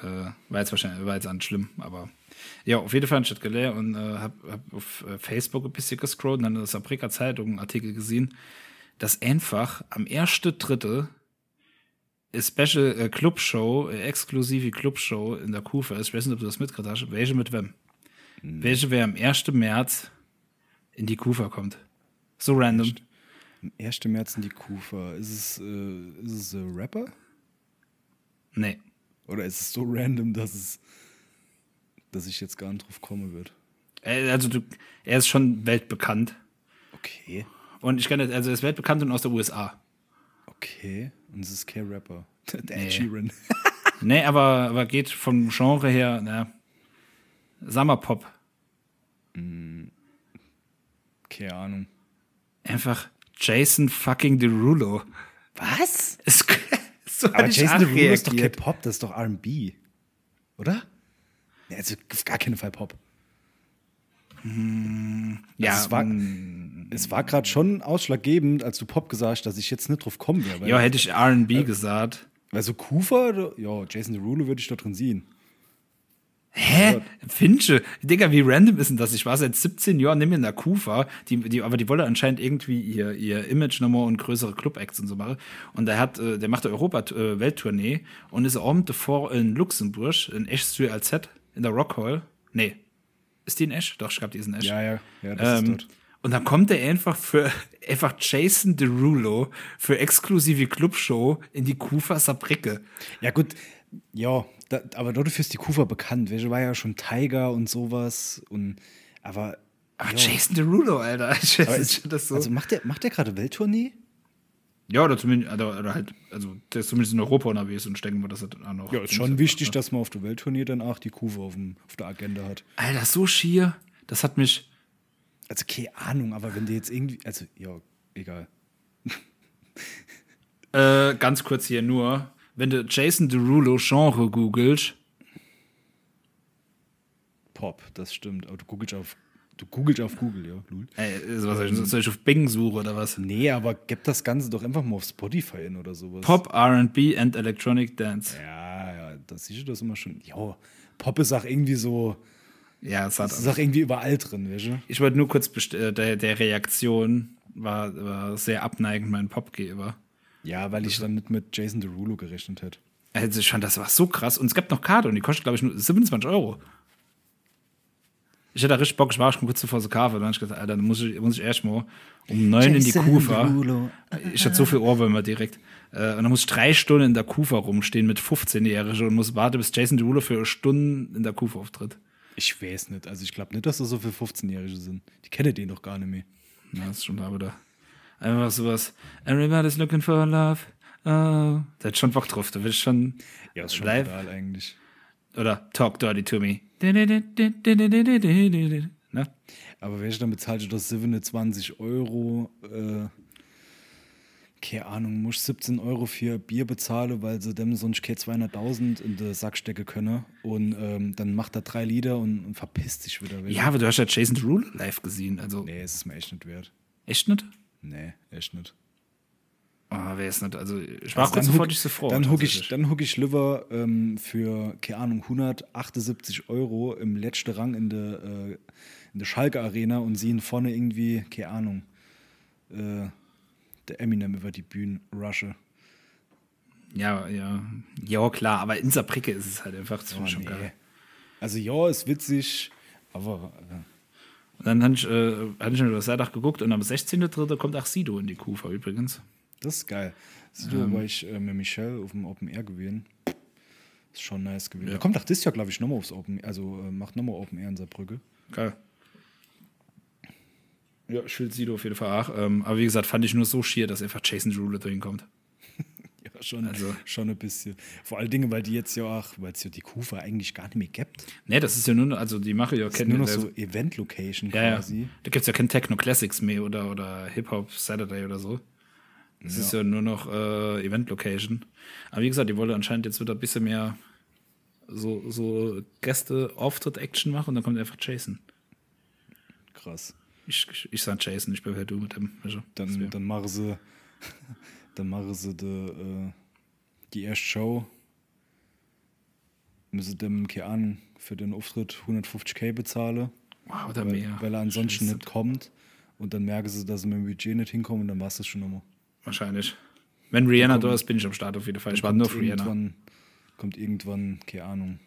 Äh, war jetzt wahrscheinlich, war jetzt nicht schlimm, aber ja, auf jeden Fall ich das gelehrt und äh, habe hab auf äh, Facebook ein bisschen gescrollt und dann in der Sabrika Zeitung einen Artikel gesehen, dass einfach am 1.3. eine Special äh, Clubshow, äh, exklusive Clubshow in der Kufa ist. Ich weiß nicht, ob du das mitgekriegt hast. Welche mit wem? Welche wer am 1. März in die Kufa kommt. So random. Am 1. März in die Kufa. Ist es, äh, ist es ein Rapper? Nee. Oder ist es so random, dass es dass ich jetzt gar nicht drauf kommen wird? Äh, Also du, er ist schon weltbekannt. Okay. Und ich kenne, also er ist weltbekannt und aus der USA. Okay. Und es ist kein Rapper. Der Nee. Sheeran. Nee, aber, aber geht vom Genre her, na, Summerpop. Keine Ahnung. Einfach Jason fucking Derulo. Was? Ist, so Aber Jason Derulo ist doch kein. Pop, das ist doch R&B. Oder? Ja, also auf gar keinen Fall Pop. Ja, Also es war, mm, war gerade schon ausschlaggebend, als du Pop gesagt hast, dass ich jetzt nicht drauf kommen wäre. Ja, hätte ich R&B gesagt. weil so Kufa, ja, Jason Derulo würde ich da drin sehen. Hä? Finche? Digga, wie random ist denn das? Ich war seit 17 Jahren nicht mehr in der Kufa, die, die, aber die wollte anscheinend irgendwie ihr, ihr Image nochmal und größere Club-Acts und so machen. Und der hat, äh, der macht eine Europa-Welttournee und ist abend davor in Luxemburg, in Esch AZ, in der Rock Hall. Nee. Ist die in Esch? Doch, ich glaube, die ist in Esch. Ja, ja, ja, das Ähm, ist dort. und dann kommt er einfach für einfach Jason Derulo für exklusive Clubshow in die Kufa Sabricke. Ja, gut, ja, da, aber dafür ist die Kufa bekannt. Welche war ja schon Tiger und sowas. Und, aber. Ach, ja. Jason Derulo, Alter. Weiß ist, das so. Also macht der, macht der gerade Welttournee? ja, oder zumindest, oder, oder halt, also der ist zumindest in Europa unterwegs und stecken wir das halt auch noch. Ja, ist schon wichtig, dass man auf der Welttournee dann auch die Kufa auf, dem, auf der Agenda hat. Alter, so schier, das hat mich. Also keine Ahnung, aber wenn der jetzt irgendwie. Also, ja, egal. Äh, ganz kurz hier nur, wenn du Jason Derulo Genre googelst, Pop, das stimmt. Aber du googelst auf, du googelst auf Google, ja. Lul. ey, was soll ich, soll ich auf Bing suchen oder was? Nee, aber gib das Ganze doch einfach mal auf Spotify in oder sowas. Pop, RB and Electronic Dance. Ja, ja, das siehst du das immer schon. Ja, Pop ist auch irgendwie so. Ja, es hat ist auch irgendwie überall drin, weißt du? Ich wollte nur kurz äh, der, der Reaktion war, war sehr abneigend mein Popgeber. Ja, weil ich dann nicht mit Jason Derulo gerechnet hätte. Also ich fand, das war so krass. Und es gab noch Karte und die kostet, glaube ich, nur 27 Euro. Ich hatte richtig Bock, ich war schon kurz vor der Kafe. Und dann habe ich gesagt, Alter, dann muss ich, muss ich erst mal um neun in die Jason Kufa. Derulo. Ich hatte so viel Ohrwürmer direkt. Äh, Und dann muss ich drei Stunden in der Kufa rumstehen mit 15-Jährigen und muss warten, bis Jason Derulo für Stunden in der Kufa auftritt. Ich weiß nicht. Also ich glaube nicht, dass das so für 15-Jährige sind. Die kennen den doch gar nicht mehr. Ja, das ist schon da wieder. Einfach sowas. Everybody's looking for love. da hätte ich schon Bock drauf. Da will ich schon Ja, ist schon live. brutal eigentlich. Oder Talk Dirty to Me. Ne? Aber welche dann bezahlt du das 27 Euro? Äh, keine Ahnung, muss 17 Euro für Bier bezahlen, weil sie dem sonst keine 200.000 in den Sack stecken können. Und ähm, dann macht er drei Lieder und, und verpisst sich wieder. Ja, aber du hast ja Jason Derulo live gesehen. Also, Nee, es ist mir echt nicht wert. echt nicht? Nee, echt nicht. Oh, wer ist nicht? Also, ich war Also huck- ich so froh. Dann huck ich, dann huck ich lieber ähm, für, keine Ahnung, 178 Euro im letzten Rang in der, äh, in der Schalke Arena und sehen vorne irgendwie, keine Ahnung, äh, der Eminem über die Bühne rushe. Ja, ja. Ja, klar, aber in Saarbrücke ist es halt einfach Oh, schon nee. geil. Also ja, ist witzig, aber äh, Und dann hatte ich, äh, ich mir das Freitag geguckt und am 16.3. kommt auch Sido in die Kufa übrigens. das ist geil. Siehst du, war ich äh, mit Michelle auf dem Open Air gewesen. Ist schon nice gewesen. Ja. Da kommt auch das Jahr, glaube ich, nochmal aufs Open also äh, macht nochmal Open Air in Saarbrücke. Geil. Ja, ich will Sido auf jeden Fall auch. Ähm, aber wie gesagt, fand ich nur so schier, dass einfach Jason Derulo drin kommt. Ja, schon, Also- schon ein bisschen. Vor allen Dingen, weil die jetzt ja auch, weil es ja die Kufa eigentlich gar nicht mehr gibt. Nee, das ist ja nur, also die mache ja Das ist kennen nur noch so Event-Location Ja, ja. quasi. Da gibt es ja kein Techno Classics mehr oder, oder Hip Hop Saturday oder so. Das ist ja nur noch äh, Event Location. Aber wie gesagt, die wollen anscheinend jetzt wieder ein bisschen mehr so, so Gäste-Auftritt-Action machen und dann kommt einfach Jason. Krass. Ich, ich, ich sag Jason, ich bin halt du mit dem. Also, Dann, dann machen sie, dann machen sie die, äh, die erste Show. Müssen dem, keine Ahnung, für den Auftritt 150k bezahlen, wow, oder weil, mehr. weil er ansonsten Scheiße. nicht kommt. Und dann merken sie, dass sie mit dem Budget nicht hinkommen und dann war es das schon nochmal. Wahrscheinlich. Wenn Rihanna da ist, bin ich am Start auf jeden Fall. Ich war nur auf Rihanna. kommt irgendwann, keine Ahnung,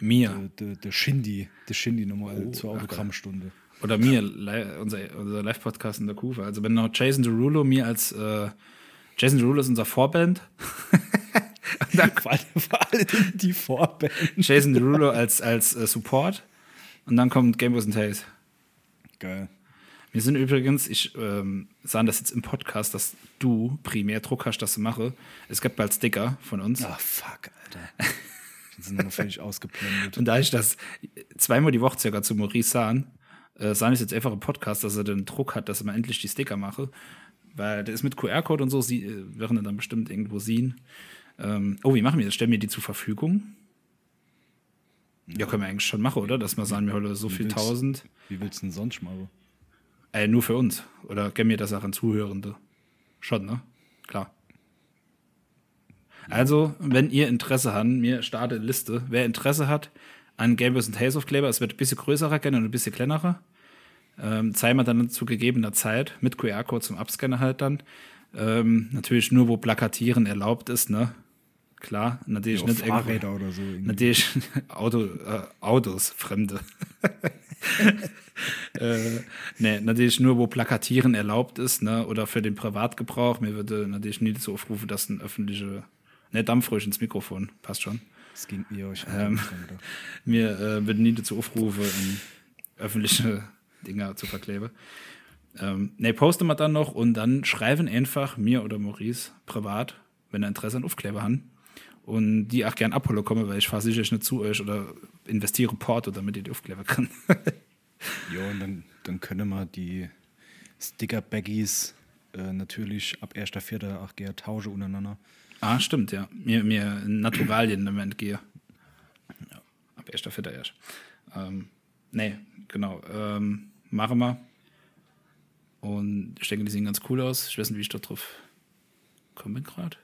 Mia. der, der, der Shindy, der Shindy nochmal Oh, zur Autogrammstunde. Oder mir, unser, unser Live-Podcast in der Kufa. Also wenn noch Jason Derulo mir als äh, Jason Derulo ist unser Vorband. Vor allem die Vorband. Jason Derulo als, als äh, Support. Und dann kommt Game Boys and Tales. Geil. Wir sind übrigens, ich ähm, sah das jetzt im Podcast, dass du primär Druck hast, das zu machen. Es gibt bald Sticker von uns. Ah, fuck, Alter. Die sind noch völlig ausgeblendet. Und da ich das zweimal die Woche circa zu Maurice sahen, äh, sahen ist jetzt einfach im Podcast, dass er den Druck hat, dass er mal endlich die Sticker mache. Weil der ist mit QR-Code und so, sie äh, werden dann bestimmt irgendwo sehen. Ähm, oh, wie machen wir das? Stellen wir die zur Verfügung? Ja, können wir eigentlich schon machen, oder? Dass wir sagen, wir holen so viel willst- tausend. Wie willst du denn sonst machen? Äh, nur für uns. Oder geben wir das auch an Zuhörende? Schon, ne? Klar. Also, wenn ihr Interesse habt, mir starte Liste. Wer Interesse hat an Gameboys und Haze of Kleber, es wird ein bisschen größerer gerne und ein bisschen kleinerer. Ähm, zeigen wir dann zu gegebener Zeit mit QR-Code zum Abscannen halt dann. Ähm, natürlich nur, wo Plakatieren erlaubt ist, ne? Klar, natürlich Ja, nicht irgendwo- Fahrräder oder so. irgendwie. Natürlich Auto, äh, Autos, Fremde. äh, nee, natürlich nur, wo Plakatieren erlaubt ist, ne? Oder für den Privatgebrauch. Mir würde natürlich nie dazu aufrufen, dass ein öffentliche. Ne, Dampf ruhig ins Mikrofon. Passt schon. Das ging ihr Ähm, Mir äh, würde nie dazu aufrufen, in öffentliche Dinger zu verkleben. Ähm, ne, poste mal dann noch und dann schreiben einfach mir oder Maurice privat, wenn er Interesse an Aufkleber hat. Und die auch gern abholen komme, weil ich fahre sicher nicht zu euch oder investiere Porto, damit ihr die Aufkleber kann. Ja, und dann, dann können wir die Sticker-Baggies äh, natürlich ab 1.4. auch gerne tauschen untereinander. Ah, stimmt, ja. Mir, mir in Naturalien im Moment gehe. Ab 1.4. erst. Ähm, nee, genau. Ähm, machen wir. Und ich denke, die sehen ganz cool aus. Ich weiß nicht, wie ich da drauf komme gerade.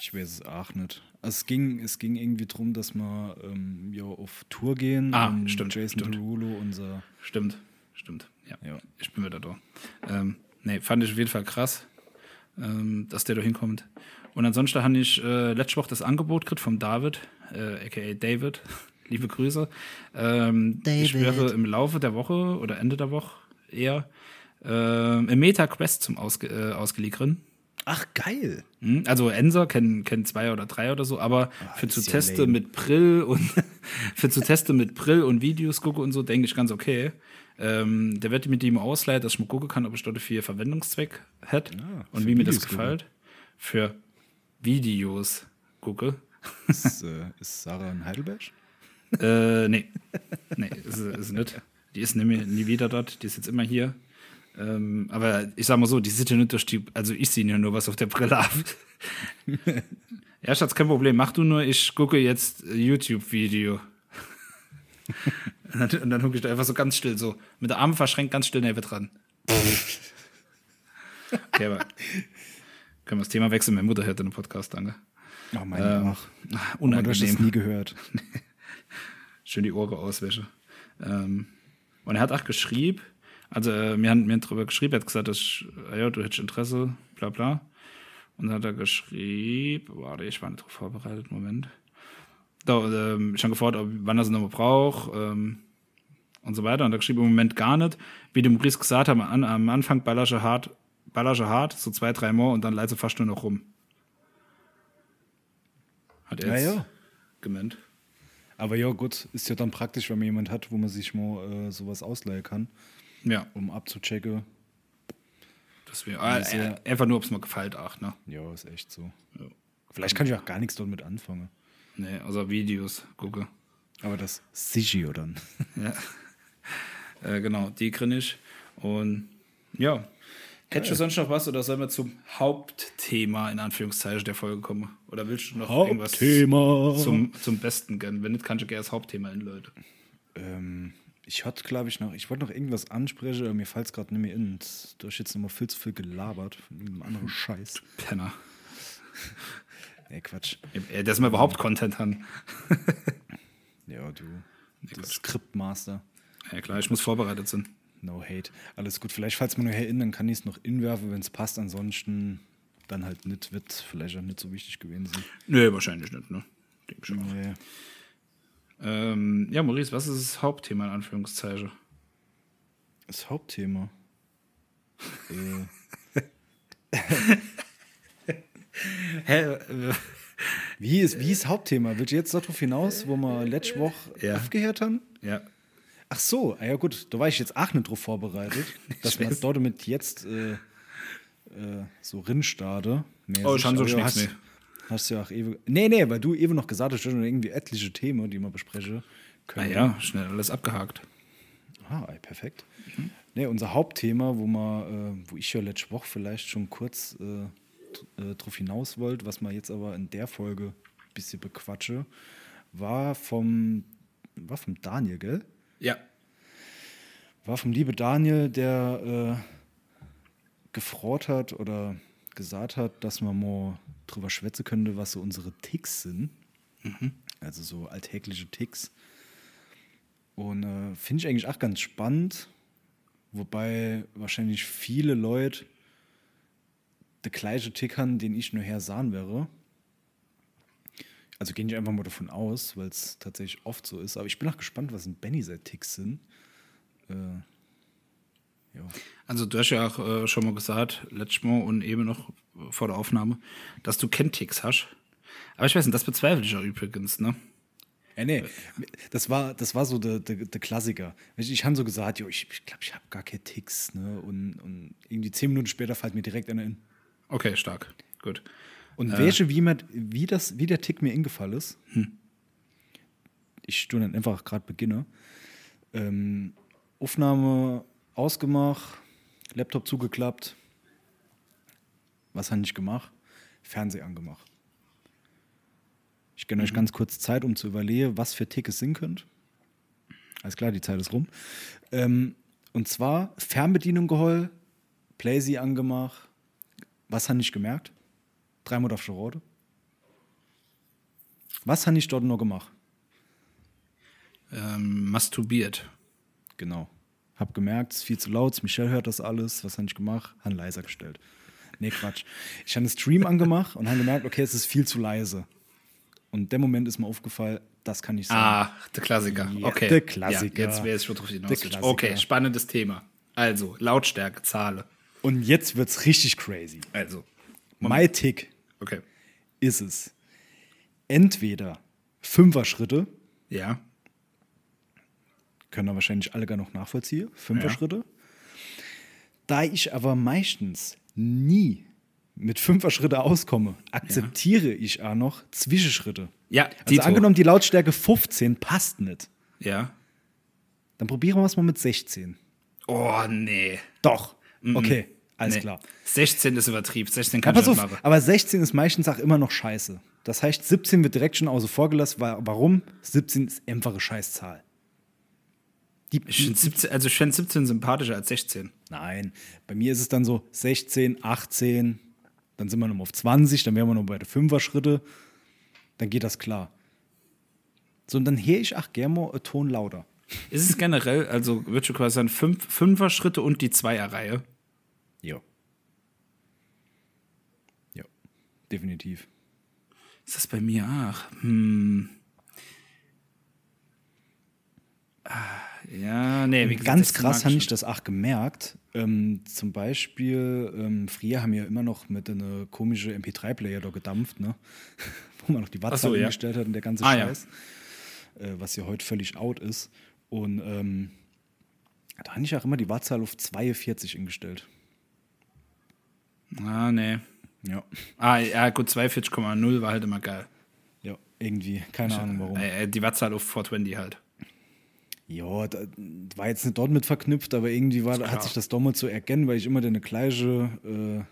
Ich weiß es auch nicht. Also es ging, es ging irgendwie darum, dass wir ähm, ja, auf Tour gehen. Ah, stimmt, Jason stimmt. Derulo, unser Stimmt, stimmt. Ja, Ja. ich bin wieder da. Ähm, nee, fand ich auf jeden Fall krass, ähm, dass der da hinkommt. Und ansonsten habe ich äh, letzte Woche das Angebot gekriegt vom David, äh, aka David. Liebe Grüße. Ähm, Ich David. wäre im Laufe der Woche oder Ende der Woche eher ähm, im Meta Quest zum Ausge äh, ausgeliefert. Ach, geil. Hm? Also Enser kennen, kennen zwei oder drei oder so, aber für zu ja Teste lame. mit Brill und für zu Teste mit Brill und Videos gucke und so, denke ich ganz okay. Ähm, der wird mit ihm ausleihen, dass ich mal gucken kann, ob ich dort viel Verwendungszweck hätte Ah, und wie mir das gefällt. Für Videos gucke. Ist, äh, ist Sarah in Heidelberg? Äh, nee. Nee, ist, ist nicht. Die ist mehr- nie wieder dort, die ist jetzt immer hier. Ähm, aber ich sag mal so, die sieht ja nicht durch die, also ich sehe ja nur was auf der Brille ab. ja, Schatz, kein Problem, mach du nur, ich gucke jetzt YouTube-Video. und dann, und dann gucke ich da einfach so ganz still, so mit der Arme verschränkt, ganz still neben dran. okay, aber können wir das Thema wechseln? Meine Mutter hört den Podcast, danke. Oh mein Ähm, Ach, ach, aber du hast unangenehm nie gehört. schön die Ohren auswäsche. Ähm, und er hat auch geschrieben, also äh, wir haben mir darüber geschrieben, er hat gesagt, dass ich, äh, ja, du hättest Interesse, bla bla. Und dann hat er geschrieben, warte, ich war nicht darauf vorbereitet, Moment. Da, ähm, ich habe gefragt, ob, wann er es nochmal braucht ähm, und so weiter. Und er hat geschrieben, im Moment gar nicht. Wie dem Maurice gesagt hat, am, am Anfang ballersche hart, ballersche hart, so zwei, drei Mal und dann leise fast nur noch rum. Hat er Ja, jetzt ja. gemeint. Aber ja, gut, ist ja dann praktisch, wenn man jemand hat, wo man sich mal äh, sowas ausleihen kann, Ja. um abzuchecken. Das wär, Das ist äh, ja- einfach nur, ob es mir gefällt, ach, ne? Ja, ist echt so. Ja. Vielleicht kann ich auch gar nichts damit anfangen. Nee, also Videos gucke. Aber das Sigio dann. Ja. äh, genau, die kriege ich. Und ja. Hättest du sonst noch was oder sollen wir zum Hauptthema in Anführungszeichen der Folge kommen? Oder willst du noch irgendwas zum, zum Besten gönnen? Wenn nicht, kannst du gerne das Hauptthema in, Leute. Ähm, ich hatte, glaube ich, noch, ich wollte noch irgendwas ansprechen, aber mir fällt es gerade nicht mehr in. Du hast jetzt nochmal viel zu viel gelabert von irgendeinem anderen Scheiß. Penner. Nee, Quatsch. Äh, Dass wir überhaupt Content haben. Ja, du. du Skriptmaster. Ja klar, ich muss vorbereitet sein. No hate. Alles gut. Vielleicht, falls man nur in, dann kann ich es noch inwerfen, wenn es passt. Ansonsten dann halt nicht, wird vielleicht auch nicht so wichtig gewesen sein. Nö, wahrscheinlich nicht, ne? Denk ich auch. Nee. Ähm, ja, Maurice, was ist das Hauptthema in Anführungszeichen? Das Hauptthema. äh, Hä? Äh, wie, ist, wie ist Hauptthema? Willst du jetzt darauf hinaus, wo wir letzte Woche Ja. aufgehört haben? ja. Ach so, ah ja gut, da war ich jetzt auch nicht drauf vorbereitet, dass man dort mit jetzt äh, äh, so Rinstade. Oh, ich habe so nichts hast, mehr. hast du ja auch ewig. Nee, nee, weil du eben noch gesagt hast, schon irgendwie etliche Themen, die wir besprechen Ah können. ja, schnell alles abgehakt. Ah, ey, perfekt. Nee, unser Hauptthema, wo, wir, äh, wo ich ja letzte Woche vielleicht schon kurz äh, äh, drauf hinaus wollte, was man jetzt aber in der Folge ein bisschen bequatsche, war vom, war vom Daniel, gell? Ja. War vom liebe Daniel, der äh, gefroht hat oder gesagt hat, dass man mal drüber schwätzen könnte, was so unsere Ticks sind. Also so alltägliche Ticks. Und äh, finde ich eigentlich auch ganz spannend, wobei wahrscheinlich viele Leute der gleiche Tick haben, den ich nur her sahen wäre. Also gehe ich einfach mal davon aus, weil es tatsächlich oft so ist. Aber ich bin auch gespannt, was in Benny seine Ticks sind. Äh, ja. Also du hast ja auch äh, schon mal gesagt, letztes Mal und eben noch vor der Aufnahme, dass du Kenticks hast. Aber ich weiß nicht, das bezweifle ich auch übrigens, ne? Ja, nee, das war, das war so der, der, der Klassiker. Ich, ich habe so gesagt, jo, ich glaube, ich, glaub, ich habe gar keine Ticks. Ne? Und, und irgendwie zehn Minuten später fällt mir direkt einer in. Okay, stark. Gut. Und welche, wie, man, wie, das, wie der Tick mir ingefallen ist, ich tue dann einfach gerade beginne. Ähm, Aufnahme ausgemacht, Laptop zugeklappt. Was habe ich gemacht? Fernseher angemacht. Ich gönne euch ganz kurz Zeit, um zu überlegen, was für Tick es sind könnt. Alles klar, die Zeit ist rum. Ähm, und zwar Fernbedienung geholt, Playsee angemacht. Was habe ich gemerkt? Dreimal auf Scharode. Was habe ich dort noch gemacht? Ähm, masturbiert. Genau. Hab gemerkt, es ist viel zu laut, Michelle hört das alles. Was habe ich gemacht? Han leiser gestellt. Nee, Quatsch. Ich habe einen Stream angemacht und habe gemerkt, okay, es ist viel zu leise. Und der Moment ist mir aufgefallen, das kann ich sagen. Ah, der Klassiker. Ja, okay. der Klassiker. Ja, jetzt wäre es schon drauf hinaus. Okay, spannendes Thema. Also, Lautstärke, Zahle. Und jetzt wird's richtig crazy. Also, Mein Tick Okay. ist es entweder Fünfer-Schritte, Ja. können da wahrscheinlich alle gar noch nachvollziehen, fünfer Ja. Schritte. Da ich aber meistens nie mit fünfer Schritte auskomme, akzeptiere ich auch noch Zwischenschritte. Ja, Also Dito. angenommen, die Lautstärke 15 passt nicht, Ja. dann probieren wir es mal mit 16. Oh, nee. Doch. Okay, alles nee. klar. 16 ist übertrieben. 16 kann ich machen. aber 16 ist meistens auch immer noch scheiße. Das heißt, 17 wird direkt schon außer vor gelassen. Wa- Warum? 17 ist einfache Scheißzahl. Die, Ich finde 17, also ich find 17 sympathischer als 16. Nein, bei mir ist es dann so 16, 18, dann sind wir noch auf 20, dann wären wir noch bei der Fünfer-Schritte, dann geht das klar. So, und dann höre ich auch gerne mal einen Ton lauter. Ist es generell, also würde ich quasi sagen, fünf, Fünfer-Schritte und die Zweier-Reihe? Ja. Ja, definitiv. Ist das bei mir auch? Hm. Ah, Ja, nee, wie gesagt, Ganz 16 krass habe ich das auch gemerkt. Ähm, zum Beispiel, ähm, früher haben wir immer noch mit einer komischen MP3-Player da gedampft, ne? wo man noch die Wattzahl so, ja. eingestellt hat und der ganze Ah, ja. Scheiß, äh, was ja heute völlig out ist. Und ähm, da habe ich auch immer die Wattzahl auf 42 eingestellt. Ah, nee. Ja. Ah, ja, gut, 42,0 war halt immer geil. Ja, irgendwie. Keine Ahnung warum. Äh, die Wattzahl auf 420 halt. Ja, da, war jetzt nicht dort mit verknüpft, aber irgendwie war, hat sich das damals so erkennen, weil ich immer den gleiche äh,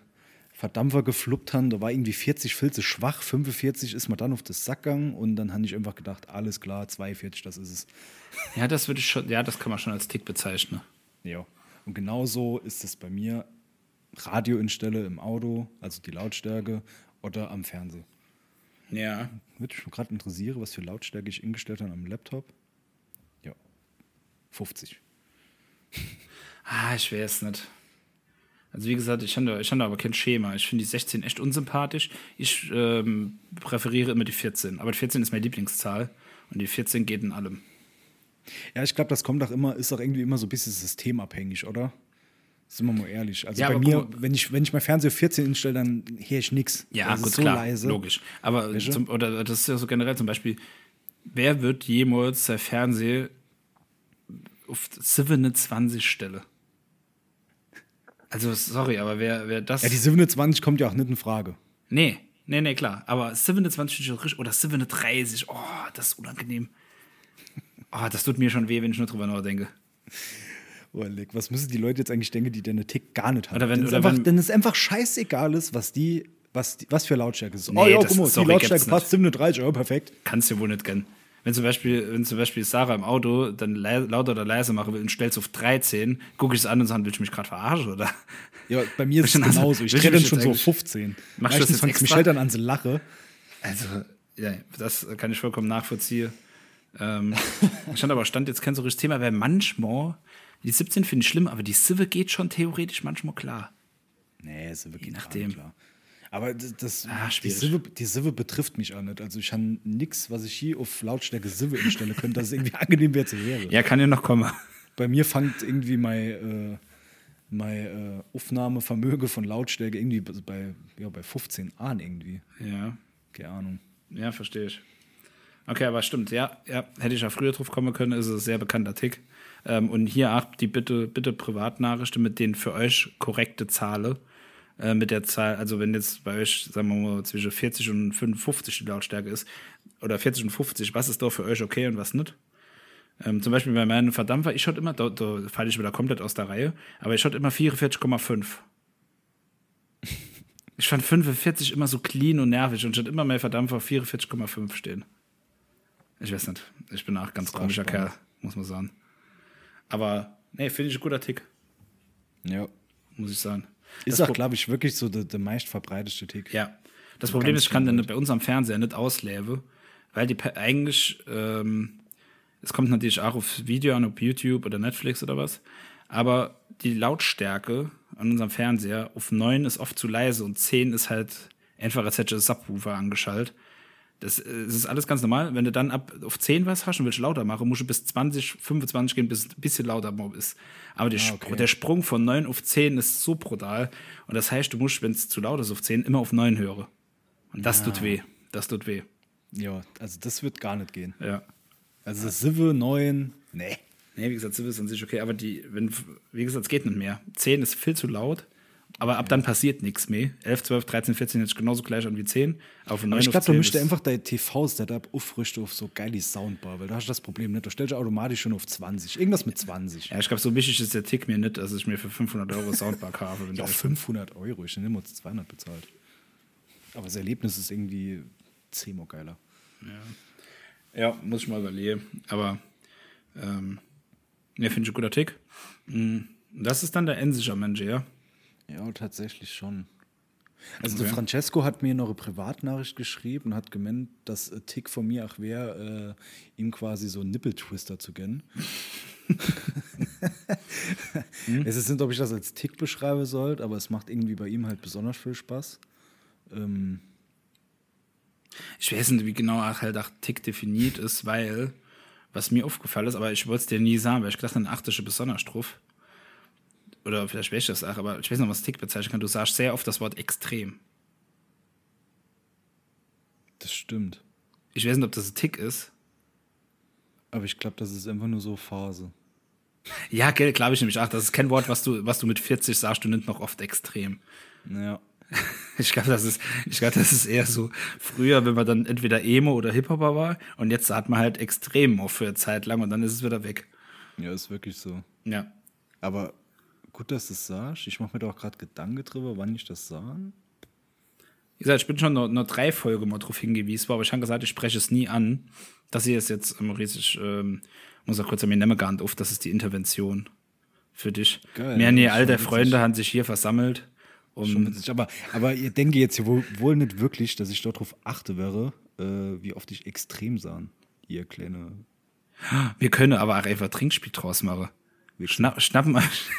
Verdampfer gefluppt habe. Da war irgendwie 40 Filze schwach, 45 ist man dann auf das Sack gegangen und dann habe ich einfach gedacht, alles klar, 42, das ist es. Ja, das würde ich schon, ja, das kann man schon als Tick bezeichnen. Ja. Und genauso ist es bei mir Radio instelle im Auto, also die Lautstärke, oder am Fernseher. Ja. Würde mich gerade interessieren, was für Lautstärke ich eingestellt habe am Laptop. Ja, 50. Ah, ich weiß nicht. Also wie gesagt, ich habe da, ich hab da aber kein Schema. Ich finde die 16 echt unsympathisch. Ich ähm, präferiere immer die 14. Aber die 14 ist meine Lieblingszahl. Und die 14 geht in allem. Ja, ich glaube, das kommt auch immer, ist auch irgendwie immer so ein bisschen systemabhängig, oder? Sind wir mal ehrlich. Also Ja, bei mir, wenn ich, wenn ich mein Fernseher 14 instelle, dann höre ich nichts. Ja, das gut, ist so klar, leise. logisch. Aber zum, oder das ist ja so generell zum Beispiel, wer wird jemals sein Fernseher auf 27 Stelle? Also, sorry, aber wer, wer das. Ja, die 27 kommt ja auch nicht in Frage. nee, nee, nee, klar. Aber 27 ist richtig- oder 37, oh, das ist unangenehm. Oh, das tut mir schon weh, wenn ich nur drüber nachdenke. Oh, leck, was müssen die Leute jetzt eigentlich denken, die deine Tick gar nicht haben? Oder wenn- denn, es oder einfach, wenn- denn es einfach scheißegal ist, was die, was, die, was für Lautstärke es ist. Nee, oh ja, guck mal, die Lautstärke passt 37, oh, perfekt. Kannst du wohl nicht gönnen. Wenn zum Beispiel, wenn zum Beispiel Sarah im Auto dann lauter oder leiser machen will und stellst auf 13, gucke ich es an und sage, willst du mich gerade verarschen, oder? Ja, bei mir ist es genauso. Ich drehe dann schon so eigentlich- 15. Machst du das Meistens jetzt es mich halt dann an zu lachen. Also, ja, das kann ich vollkommen nachvollziehen. Ähm, ich stand aber stand jetzt kein so richtiges Thema, weil manchmal, die 17 finde ich schlimm, aber die Sive geht schon theoretisch manchmal klar. Nee, Je gar nachdem. nicht klar. Aber das, das Ah, die, Sive betrifft mich auch nicht. Also ich habe nichts, was ich hier auf Lautstärke Sive instellen könnte, dass es irgendwie angenehm wäre zu hören. Ja, kann ja noch kommen. Bei mir fängt irgendwie mein, äh, mein äh, Aufnahmevermögen von Lautstärke irgendwie bei, ja, bei 15 an irgendwie. Ja, Keine Ahnung. ja, verstehe ich. Okay, aber stimmt, ja, ja, hätte ich ja früher drauf kommen können, ist ein sehr bekannter Tick. Ähm, und hier auch die bitte, bitte Privatnachrichten mit den für euch korrekte Zahlen. Äh, mit der Zahl, also wenn jetzt bei euch, sagen wir mal, zwischen 40 und 55 die Lautstärke ist, oder 40 und 50, was ist da für euch okay und was nicht? Ähm, zum Beispiel bei meinem Verdampfer, ich hatte immer, da, da falle ich wieder komplett aus der Reihe, aber ich hatte immer 44,5. Ich fand 45 immer so clean und nervig und ich hatte immer mein Verdampfer auf 44,5 stehen. Ich weiß nicht. Ich bin auch ganz komischer spannend. Kerl, muss man sagen. Aber, nee, finde ich ein guter Tick, Ja. muss ich sagen. Ist Das auch, glaube ich, wirklich so der, der meist verbreiteste Tick. Ja. Das Problem ganz ist, ich kann den bei uns am Fernseher nicht ausleben, weil die eigentlich, ähm, es kommt natürlich auch auf Video an, ob YouTube oder Netflix oder was, aber die Lautstärke an unserem Fernseher auf 9 ist oft zu leise und 10 ist halt einfach, als hätte ich das Subwoofer angeschaltet. Das, äh, das ist alles ganz normal. Wenn du dann ab auf 10 was hast und willst lauter machen, musst du bis 20, 25 gehen, bis es ein bisschen lauter ist. Aber der, Ah, okay. der Sprung von 9 auf 10 ist so brutal. Und das heißt, du musst, wenn es zu laut ist auf 10, immer auf 9 hören. Und das tut weh. Das tut weh. Ja, also das wird gar nicht gehen. Ja. Also Sive 9, nee. Nee, wie gesagt, Civ ist an sich okay, aber die, wenn, wie gesagt, es geht nicht mehr. 10 ist viel zu laut, aber ab dann passiert nichts mehr. 11, 12, 13, 14 ist genauso gleich an wie 10. Aber von 9 Aber ich auf glaube, du 10 müsstest einfach dein TV-Setup aufrichten auf so geile Soundbar, weil da hast du das Problem nicht. Du stellst automatisch schon auf 20. Irgendwas mit 20. Ja, ich glaube, so wichtig ist der Tick mir nicht, dass ich mir für 500 Euro Soundbar kaufe. Ja, der- 500 Euro. Ich hätte immer 200 bezahlt. Aber das Erlebnis ist irgendwie zehnmal geiler. Ja, muss ich mal überlegen. Aber, ähm, ne, finde ich ein guter Tick. Mm, Das ist dann der Ensiger Mensch, ja. Ja, tatsächlich schon. Also Okay. der Francesco hat mir noch eine Privatnachricht geschrieben und hat gemeint, dass ein Tick von mir auch wäre, äh, ihm quasi so einen Nippeltwister zu gönnen. Es ist nicht, ob ich das als Tick beschreiben sollte, aber es macht irgendwie bei ihm halt besonders viel Spaß. Ähm, Ich weiß nicht, wie genau halt auch Tick definiert ist, weil, was mir aufgefallen ist, aber ich wollte es dir nie sagen, weil ich gedacht, dann achte ich besonders drauf. Oder vielleicht weiß ich das auch, aber ich weiß nicht, was Tick bezeichnen kann. Du sagst sehr oft das Wort extrem. das stimmt. Ich weiß nicht, ob das ein Tick ist. Aber ich glaube, das ist einfach nur so Phase. Ja, gell, glaube ich nämlich auch. Das ist kein Wort, was du, was du mit 40 sagst, du nimmst noch oft extrem. Ja. Ich glaube, das ist, ich glaube, das ist eher so früher, wenn man dann entweder Emo oder Hip-Hopper war und jetzt hat man halt extrem auf für eine Zeit lang und dann ist es wieder weg. Ja, ist wirklich so. Ja. Aber gut, dass du es sagst. Ich mache mir doch gerade Gedanken drüber, wann ich das sagen. Wie gesagt, ich bin schon nur, nur drei Folgen mal drauf hingewiesen, aber ich habe gesagt, ich spreche es nie an. Das hier ist jetzt ähm, riesig, ähm, muss auch kurz an mir nehmen gar nicht auf, das ist die Intervention für dich. Geil, Mehr nee, ist all der Freunde haben sich hier versammelt. Um, witzig. Aber, aber ihr denkt jetzt ja wohl, wohl nicht wirklich, dass ich darauf achte wäre, äh, wie oft ich extrem sahen. Ihr kleine. wir können aber auch einfach Trinkspiel draus machen. Wir schna schnappen euch.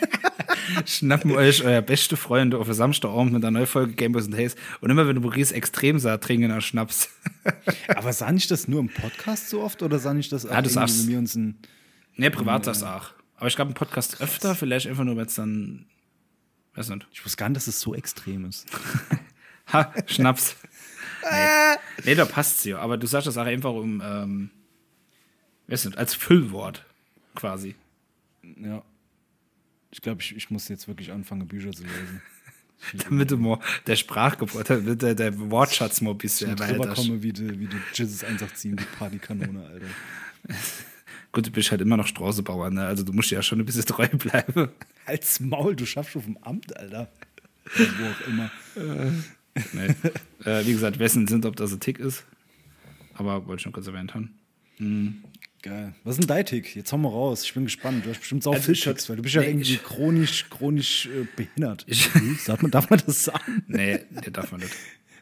schnappen euch euer beste Freunde auf Samstagabend mit einer neuen Folge Gameboys and Haze und immer wenn du Maurice extrem sah, trinken einen Schnaps. Aber sah ich das nur im Podcast so oft oder sah ich das auch Ja, irgendwie, sagst- wenn wir uns ein. Ne, privat das auch. Aber ich glaube, im Podcast öfter, vielleicht einfach nur, wenn es dann. Weiß nicht. Ich wusste gar nicht, dass es so extrem ist. Ha, Schnaps. nee. nee, da passt ja. Aber du sagst das auch einfach um, ähm, weiß nicht, als Füllwort quasi. Ja. Ich glaube, ich, ich muss jetzt wirklich anfangen, Bücher zu lesen. Damit du mal der Sprachgeburt, damit der, der Wortschatz mal ein bisschen drüber erweiterst. komme, wie die, wie die Jesus 187, die Partykanone, Alter. Gut, du bist halt immer noch Straßenbauer, ne? Also du musst ja schon ein bisschen treu bleiben. Als Maul, du schaffst auf dem Amt, Alter. Wo auch immer. Nee. äh, wie gesagt, wessen sind, ob das ein Tick ist. Aber wollte ich noch kurz erwähnt haben. Geil. Was ist denn dein Tick? Jetzt hau mal raus. Ich bin gespannt. Du hast bestimmt auch Also viel ich- Ticks, weil du bist ja nee, irgendwie ich- chronisch, chronisch äh, behindert. Ich- Darf man, darf man das sagen? Nee, der darf man nicht.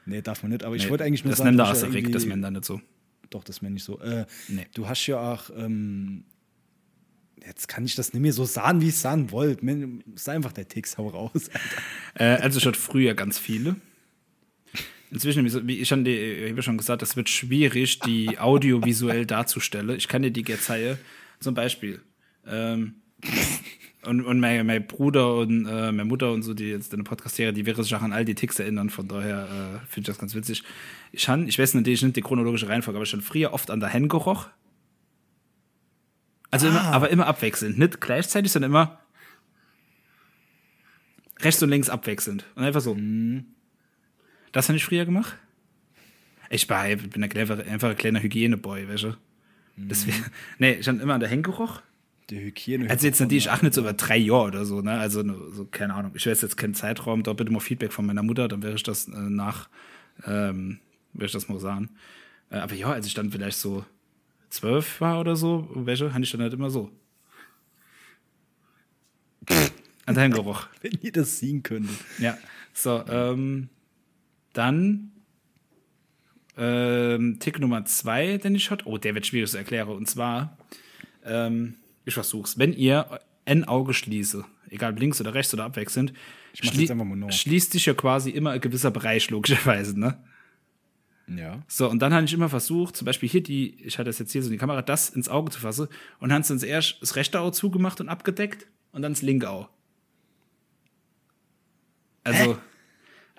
Nee, darf man nicht. Aber ich Nee, wollte eigentlich nur das sagen, nennt er bist ja Asterik, irgendwie- das nennt er nicht so. Doch, das meine ich so. Äh, Nee. Du hast ja auch, ähm, jetzt kann ich das nicht mehr so sagen, wie ich es sagen wollte. Sei einfach der Ticks, hau raus. Äh, also schon früher ganz viele. Inzwischen, wie ich, schon die, ich habe schon gesagt, es wird schwierig, die audiovisuell darzustellen. Ich kann dir die gerne zeigen. Zum Beispiel. Ähm, und und mein, mein Bruder und äh, meine Mutter und so, die jetzt in der Podcast hören, die wäre sich auch an all die Ticks erinnern. Von daher äh, finde ich das ganz witzig. Ich, han, ich weiß natürlich nicht die chronologische Reihenfolge, aber ich schon früher oft an der Hen geroch. Also immer, aber immer abwechselnd. Nicht gleichzeitig, sondern immer rechts und links abwechselnd. Und einfach so. Das habe ich früher gemacht. Ich war, ich bin ein clever, einfach ein kleiner Hygieneboy, weißt du? Deswegen, nee, ich habe immer an der Hen geroch. Die Hygiene. Also jetzt natürlich auch nicht so über drei Jahre oder so, ne? Also so, keine Ahnung. Ich weiß jetzt keinen Zeitraum, da bitte mal Feedback von meiner Mutter, dann wäre ich das äh, nach, ähm, wäre ich das mal sagen. Äh, aber ja, als ich dann vielleicht so zwölf war oder so, welche, hatte ich dann halt immer so. An der Geruch. Wenn ihr das sehen könntet. Ja. So, ähm, dann ähm, Tick Nummer zwei, den ich hatte. Oh, der wird schwierig zu erklären. Und zwar, ähm, ich versuch's. Wenn ihr ein Auge schließe, egal ob links oder rechts oder abwechselnd, noch. schließt sich ja quasi immer ein gewisser Bereich, logischerweise, ne? Ja. So, und dann habe ich immer versucht, zum Beispiel hier die, ich hatte das jetzt hier so in die Kamera, das ins Auge zu fassen und haben uns erst das rechte Auge zugemacht und abgedeckt und dann das linke Auge. Also,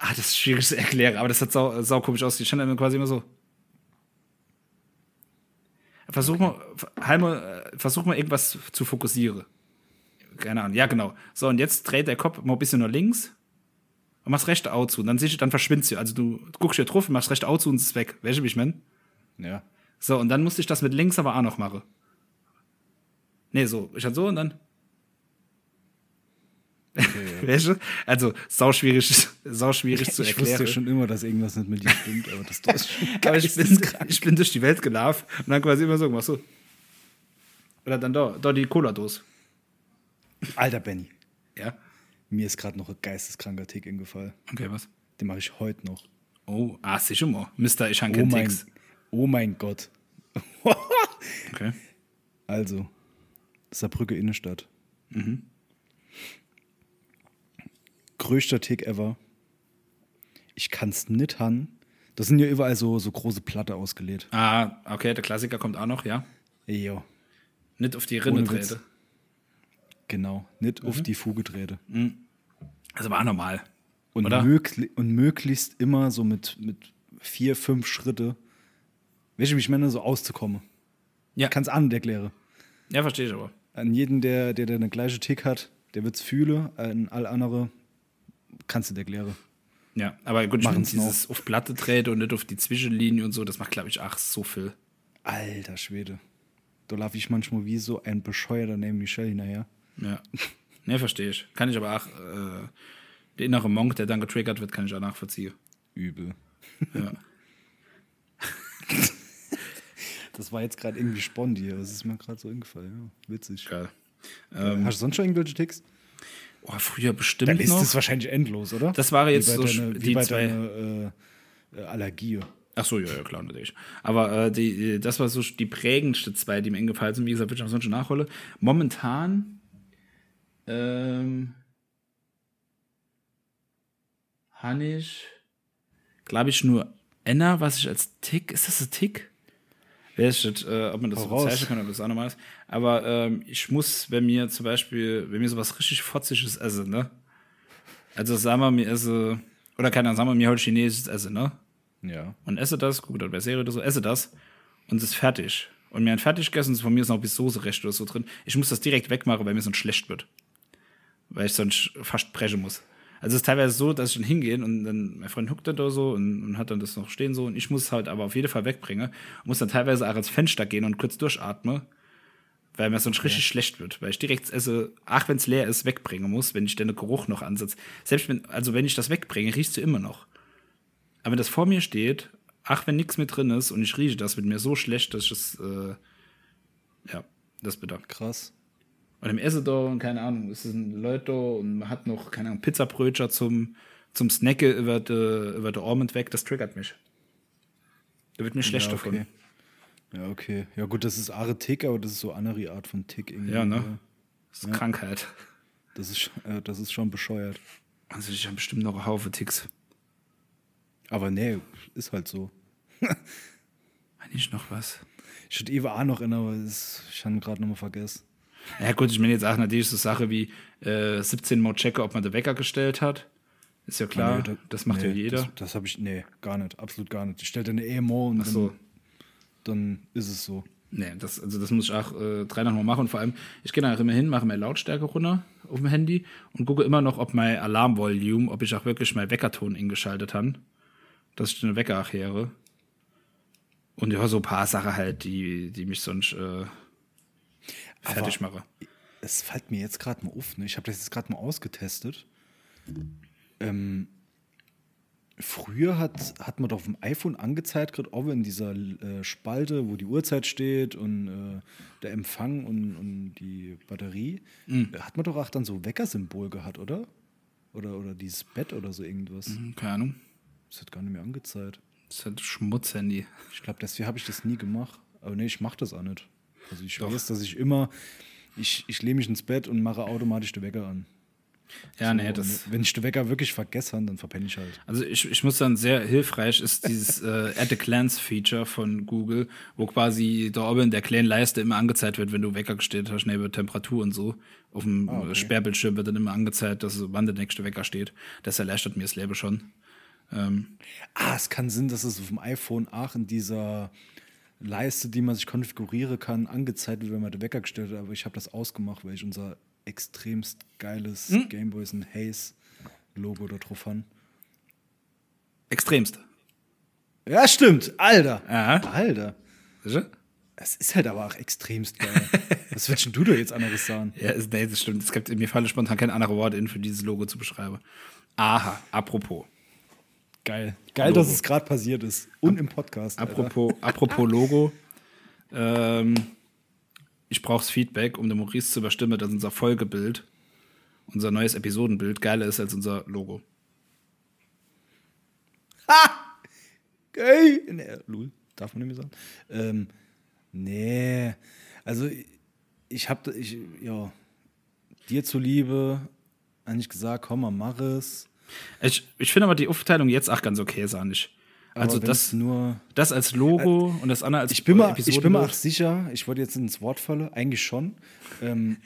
ah, das ist schwierig zu erklären, aber das hat sau, sau komisch ausgesehen. Ich stand dann quasi immer so. Versuch mal, halt mal, äh, versuch mal irgendwas zu fokussieren. Keine Ahnung, ja, genau. So, und jetzt dreht der Kopf mal ein bisschen nach links und machst rechte Auge zu. Und dann, siehst du, dann verschwindest du. Also du guckst hier drauf, machst rechte Auge zu und es ist weg. Weißt du, wie ich mein? Ja. So, und dann musste ich das mit links aber auch noch machen. Nee, so. Ich dann so und dann. Weißt du? Also, sau schwierig, sau schwierig zu Ich wusste erklären. ja schon immer, dass irgendwas nicht mit dir stimmt, aber das, das ist schon aber ich bin, ich bin durch die Welt gelaufen und dann quasi immer so gemacht, so. Oder dann da, da die Cola-Dose. Alter Benny, Ja. mir ist gerade noch ein geisteskranker Tick eingefallen. Okay, was? Den mache ich heute noch. Oh, ah, sicher mal. Mister, ich habe Oh mein, Text. oh mein Gott. Okay. Also, Saarbrücke Innenstadt. Mhm. Größter Tick ever. Ich kann's nicht han. Da sind ja überall so, so große Platte ausgelegt. Ah, okay, der Klassiker kommt auch noch, ja. Jo, Nicht auf die Witz. trete. genau. Nicht Mhm. auf die Fuge trete. Also war normal. Und, Oder? mögli und möglichst immer so mit, mit vier, fünf Schritte, welche mich meine, so auszukommen. Ja. Kann's an erklären. Ja, verstehe ich aber. An jeden, der, der, der eine gleiche Tick hat, der wird's fühlen. An all andere kannst du dir erklären. Ja, aber gut, ich finde dieses auf Platte trete und nicht auf die Zwischenlinie und so, das macht, glaube ich, ach, so viel. Alter Schwede. Da laufe ich manchmal wie so ein Bescheuerter neben Michelle hinterher. Ja. Ne, verstehe ich. Kann ich aber auch, äh, der innere Monk, der dann getriggert wird, kann ich auch nachvollziehen. Übel. Ja. Das war jetzt gerade irgendwie Spondi, aber es ist mir gerade so eingefallen. Ja, witzig. Geil. Hast du sonst schon irgendwelche Ticks? Oh, früher bestimmt Dann ist noch. das wahrscheinlich endlos, oder? Das war jetzt so deine, die zwei- deiner äh, äh, Allergie. Ach so, ja, ja, klar, natürlich. Aber äh, die, das war so die prägendste zwei, die mir eingefallen sind. Wie gesagt, würde ich auch sonst schon nachholen. Momentan ähm, habe ich, glaube ich, nur Enna, was ich als Tick, ist das ein Tick? Weiß nicht, äh, ob man das so raus. bezeichnen kann, ob das auch normal ist. Aber ähm, ich muss, wenn mir zum Beispiel, wenn mir sowas richtig Fotziges esse, ne? Also sagen wir, mir esse, oder keine Ahnung, sagen wir, mir heute chinesisches esse, ne? Ja. und esse das, gucke dann bei Serie oder so, esse das und es ist fertig. Und mir ein fertig gegessen, von mir ist noch ein bisschen Soße recht oder so drin. Ich muss das direkt wegmachen, weil mir sonst schlecht wird. Weil ich sonst fast brechen muss. Also es ist teilweise so, dass ich dann hingehe und dann mein Freund huckt dann da so und, und hat dann das noch stehen so und ich muss es halt aber auf jeden Fall wegbringen. Und muss dann teilweise auch ans Fenster gehen und kurz durchatmen, weil mir sonst richtig schlecht wird. Weil ich direkt das Esse, ach wenn es leer ist, wegbringen muss, wenn ich den Geruch noch ansetze. Selbst wenn, also wenn ich das wegbringe, riechst du immer noch. Aber wenn das vor mir steht, ach, wenn nichts mehr drin ist und ich rieche das, wird mir so schlecht, dass ich es, äh, ja, das bitter. Krass. Und im Essen da und keine Ahnung, es sind Leute da und man hat noch, keine Ahnung, Pizzabrötchen zum, zum Snacken über die, über Arm weg, das triggert mich. Da wird mir schlecht ja, davon. okay. Ja, okay. Ja, gut, das ist Are Tick, aber das ist so eine andere Art von Tick irgendwie. Ja, ne? Das ist Krankheit. Das ist, äh, das ist schon bescheuert. Also ich habe bestimmt noch einen Haufen Ticks. Aber nee, ist halt so. Eigentlich noch was. Ich hatte Eva auch noch in, aber ich habe gerade nochmal vergessen. Ja gut, ich meine jetzt auch natürlich so Sache wie äh, 17 Mal checken, ob man den Wecker gestellt hat. Ist ja klar, Nee, da- das macht ja nee, jeder. Das, das habe ich, nee, gar nicht, absolut gar nicht. Ich stelle deine Emo und so. dann, dann ist es so. Nee, das, also das muss ich auch äh, drei nochmal machen. Und vor allem, ich gehe da immer hin, mache meine Lautstärke runter auf dem Handy und gucke immer noch, ob mein Alarmvolume, ob ich auch wirklich mein Weckerton eingeschaltet habe, dass ich den Wecker auch höre. Und ja, so ein paar Sachen halt, die, die mich sonst äh, fertig machen. Es fällt mir jetzt gerade mal auf, ne? ich habe das jetzt gerade mal ausgetestet. Ähm, früher hat, hat man doch auf dem iPhone angezeigt, gerade auch in dieser äh, Spalte, wo die Uhrzeit steht und äh, der Empfang und, und die Batterie, Mhm. äh, hat man doch auch dann so Weckersymbol gehabt, oder? Oder, oder dieses Bett oder so irgendwas. Hm, Keine Ahnung. Das hat gar nicht mehr angezeigt. Das ist halt Schmutzhandy. Ich glaube, deswegen habe ich das nie gemacht. Aber nee, ich mache das auch nicht. Also ich weiß, dass ich immer, ich, ich lehne mich ins Bett und mache automatisch den Wecker an. Ja, nee, das. Wenn ich den Wecker wirklich vergesse, dann verpenne ich halt. Also ich, ich muss sagen, sehr hilfreich ist dieses äh, Add a Clans Feature von Google, wo quasi da oben in der kleinen Leiste immer angezeigt wird, wenn du Wecker gestellt hast, neben Temperatur und so. Auf dem Ah, okay. Sperrbildschirm wird dann immer angezeigt, dass wann der nächste Wecker steht. Das erleichtert mir das Leben schon. Ähm, Ah, es kann Sinn, dass es auf dem iPhone auch in dieser Leiste, die man sich konfigurieren kann, angezeigt wird, wenn man den Wecker gestellt hat. Aber ich habe das ausgemacht, weil ich unser extremst geiles Hm? Gameboys and Haze Logo da drauf habe. extremst. Ja, stimmt. Alter. Aha. Alter. Das ist halt aber auch extremst geil. Was willst denn du da jetzt anderes sagen? Ja, ist, nee, das stimmt. Es gibt, mir fallen spontan kein anderer Wort in, für dieses Logo zu beschreiben. Aha, apropos. Geil. Geil, Logo. dass es gerade passiert ist. Und im Podcast. Alter. Apropos, apropos Logo. Ähm, ich brauche Feedback, um dem Maurice zu überstimmen, dass unser Folgebild, unser neues Episodenbild geiler ist als unser Logo. Geil. Nee, Lul, darf man nicht mehr sagen. Ähm, nee, also ich- habe, ich, ja, dir zuliebe, eigentlich gesagt, komm mal, mach es. Ich, ich finde aber die Aufteilung jetzt auch ganz okay, sah nicht. Also das, nur. das als Logo und das andere als Ich bin, mal, ich bin mir auch sicher, ich wollte jetzt ins Wort fallen, eigentlich schon. Ähm,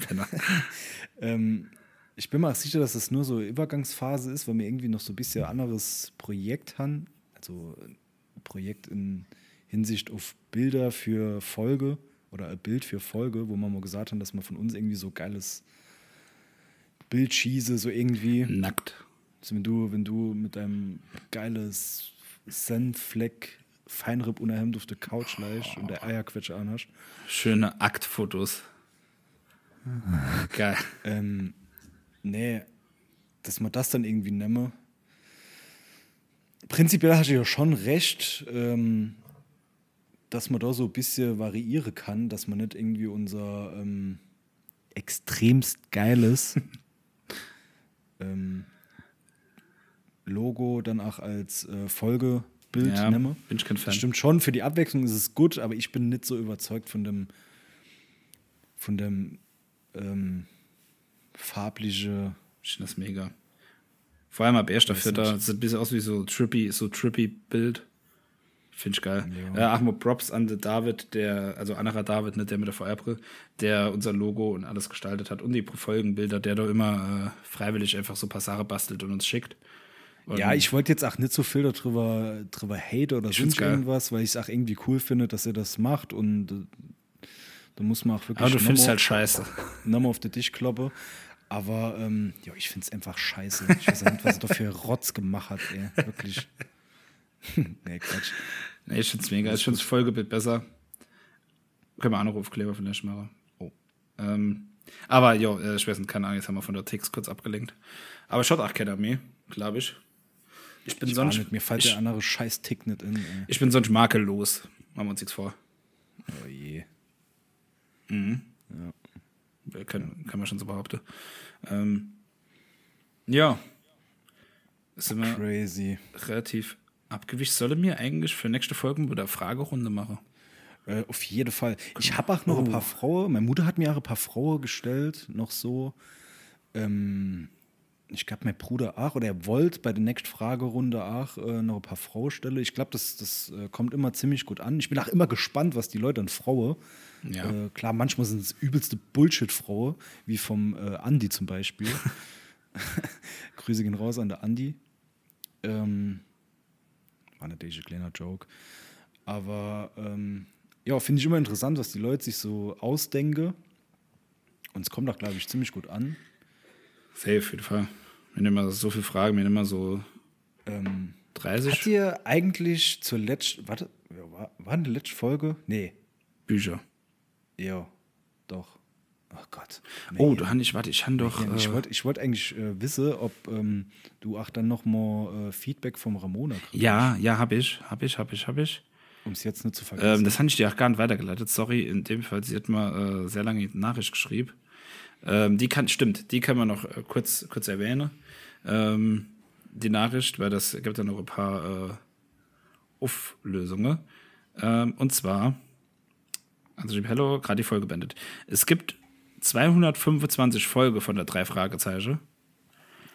ähm, ich bin mir auch sicher, dass das nur so eine Übergangsphase ist, weil wir irgendwie noch so ein bisschen anderes Projekt haben. Also ein Projekt in Hinsicht auf Bilder für Folge oder ein Bild für Folge, wo wir mal gesagt haben, dass man von uns irgendwie so geiles Bild schieße, so irgendwie. Nackt. Also wenn du, wenn du mit deinem geiles Senfleck Feinripp ohne Hemd auf der Couch leist und der Eierquetsche anhast. Schöne Aktfotos. Geil. Ähm, nee, dass man das dann irgendwie nehme. Prinzipiell hast du ja schon recht, ähm, dass man da so ein bisschen variieren kann, dass man nicht irgendwie unser ähm, extremst geiles ähm, Logo dann auch als äh, Folgebild Ja, nehme. bin ich kein Fan. Das stimmt schon, für die Abwechslung ist es gut, aber ich bin nicht so überzeugt von dem, von dem ähm, farbliche. Ich finde das mega. Vor allem ab erster Weiß Vierter. nicht. Sieht ein bisschen aus wie so trippy, so trippy Bild. Finde ich geil. Ja. Äh, Achmo, Props an David, der, also anderer David, nicht der mit der VR-Brille, der unser Logo und alles gestaltet hat und die Folgenbilder, der da immer äh, freiwillig einfach so Passare bastelt und uns schickt. Und Ja, ich wollte jetzt auch nicht so viel darüber drüber hate oder sonst irgendwas, weil ich es auch irgendwie cool finde, dass er das macht und äh, da muss man auch wirklich Aber du findest halt scheiße. nochmal auf den Tisch kloppen. Aber ähm, ja, ich finde es einfach scheiße. Ich weiß nicht, was er da für Rotz gemacht hat, ey. Wirklich. nee, Quatsch. Nee, ich finde es mega. Ich finde das Folgebild besser. Können wir auch noch Aufkleber vielleicht machen. Oh. Ähm, aber ja, äh, ich weiß nicht, keine Ahnung, jetzt haben wir von der Text kurz abgelenkt. Aber schaut auch keiner mehr, glaube ich. Ich bin Ich sonst. nicht, mir fällt ich, der andere scheiß Tick nicht in. Ey. ich bin sonst makellos. Machen wir uns nichts vor. Oh je. Äh, Kann, kann man schon so behaupten. Ähm, ja. Sind wir Crazy. relativ abgewicht. Solle mir eigentlich für nächste Folgen wieder Fragerunde machen? Äh, auf jeden Fall. Ich habe auch noch ein paar Frauen. Meine Mutter hat mir auch ein paar Frauen gestellt, noch so. Ähm, ich glaube, mein Bruder auch, oder er wollte bei der nächsten Fragerunde auch äh, noch ein paar Frauen stellen. Ich glaube, das, das äh, kommt immer ziemlich gut an. Ich bin auch immer gespannt, was die Leute an Frauen. Ja. Äh, klar, manchmal sind es übelste Bullshit-Frauen, wie vom äh, Andi zum Beispiel. Grüße gehen raus an der Andi. Ähm, war natürlich ein kleiner Joke. Aber ähm, ja, finde ich immer interessant, was die Leute sich so ausdenken. Und es kommt auch, glaube ich, ziemlich gut an. Safe, auf jeden Fall. Wenn immer so viele Fragen, mir immer so Ähm, 30 hat ihr eigentlich zur letzten, warte, war, war die letzte Folge? Nee, Bücher. ja, doch. Oh Gott. Nee. Oh, du Hanni, warte, ich habe doch. Ich äh, wollte ich wollt eigentlich äh, wissen, ob ähm, du auch dann noch mal äh, Feedback vom Ramona kriegst, ja, ja, habe ich, habe ich, habe ich, habe ich. um es jetzt nicht zu vergessen. Ähm, das habe ich dir auch gar nicht weitergeleitet. Sorry, in dem Fall, sie hat mal äh, sehr lange Nachricht geschrieben. Ähm, die kann, stimmt, die kann man noch äh, kurz, kurz erwähnen. Ähm, die Nachricht, weil das gibt ja noch ein paar äh, Auflösungen. Ähm, und zwar, also Hello, gerade die Folge beendet. Es gibt 225 Folge von der drei Fragezeichen.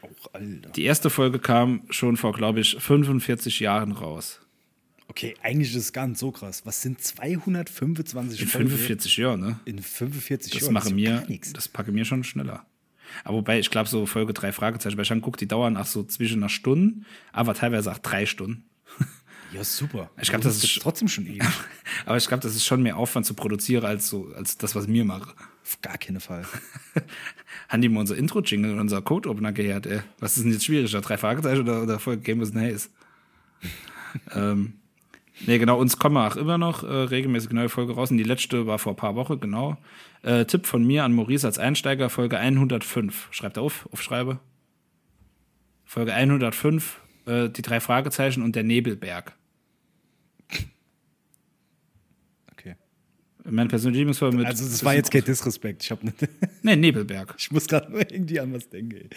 Auch Alter. Die erste Folge kam schon vor, glaube ich, 45 Jahren raus. Okay, eigentlich ist es gar nicht so krass. Was sind 225 In Folgen? 45 Jahren, ne? In 45 Das Jahren? mache ist mir, das packe mir schon schneller. Aber wobei, ich glaube, so Folge drei Fragezeichen, bei guckt, die dauern auch so zwischen einer Stunde, aber teilweise auch drei Stunden. Ja, super. Ich glaub, Aber das ist trotzdem schon ewig. Aber ich glaube, das ist schon mehr Aufwand zu produzieren, als so, als das, was mir mache. Auf gar keinen Fall. Haben die mal unser Intro-Jingle und unser Code-Opener gehört, ey. Was ist denn jetzt schwieriger? Drei Fragezeichen oder, oder Folge Game of Haze? ähm, nee, genau, uns kommen auch immer noch äh, regelmäßig neue Folge raus. Und die letzte war vor ein paar Wochen, genau. Äh, Tipp von mir an Maurice als Einsteiger, Folge 105. Schreibt auf, aufschreibe. Folge 105, äh, die drei Fragezeichen und der Nebelberg. Okay. Meine persönliche Lieblingsfolge mit. Also, das war jetzt kein Disrespekt. Ich, hab nicht, Nee, Nebelberg. ich muss gerade nur irgendwie an was denken. Ey.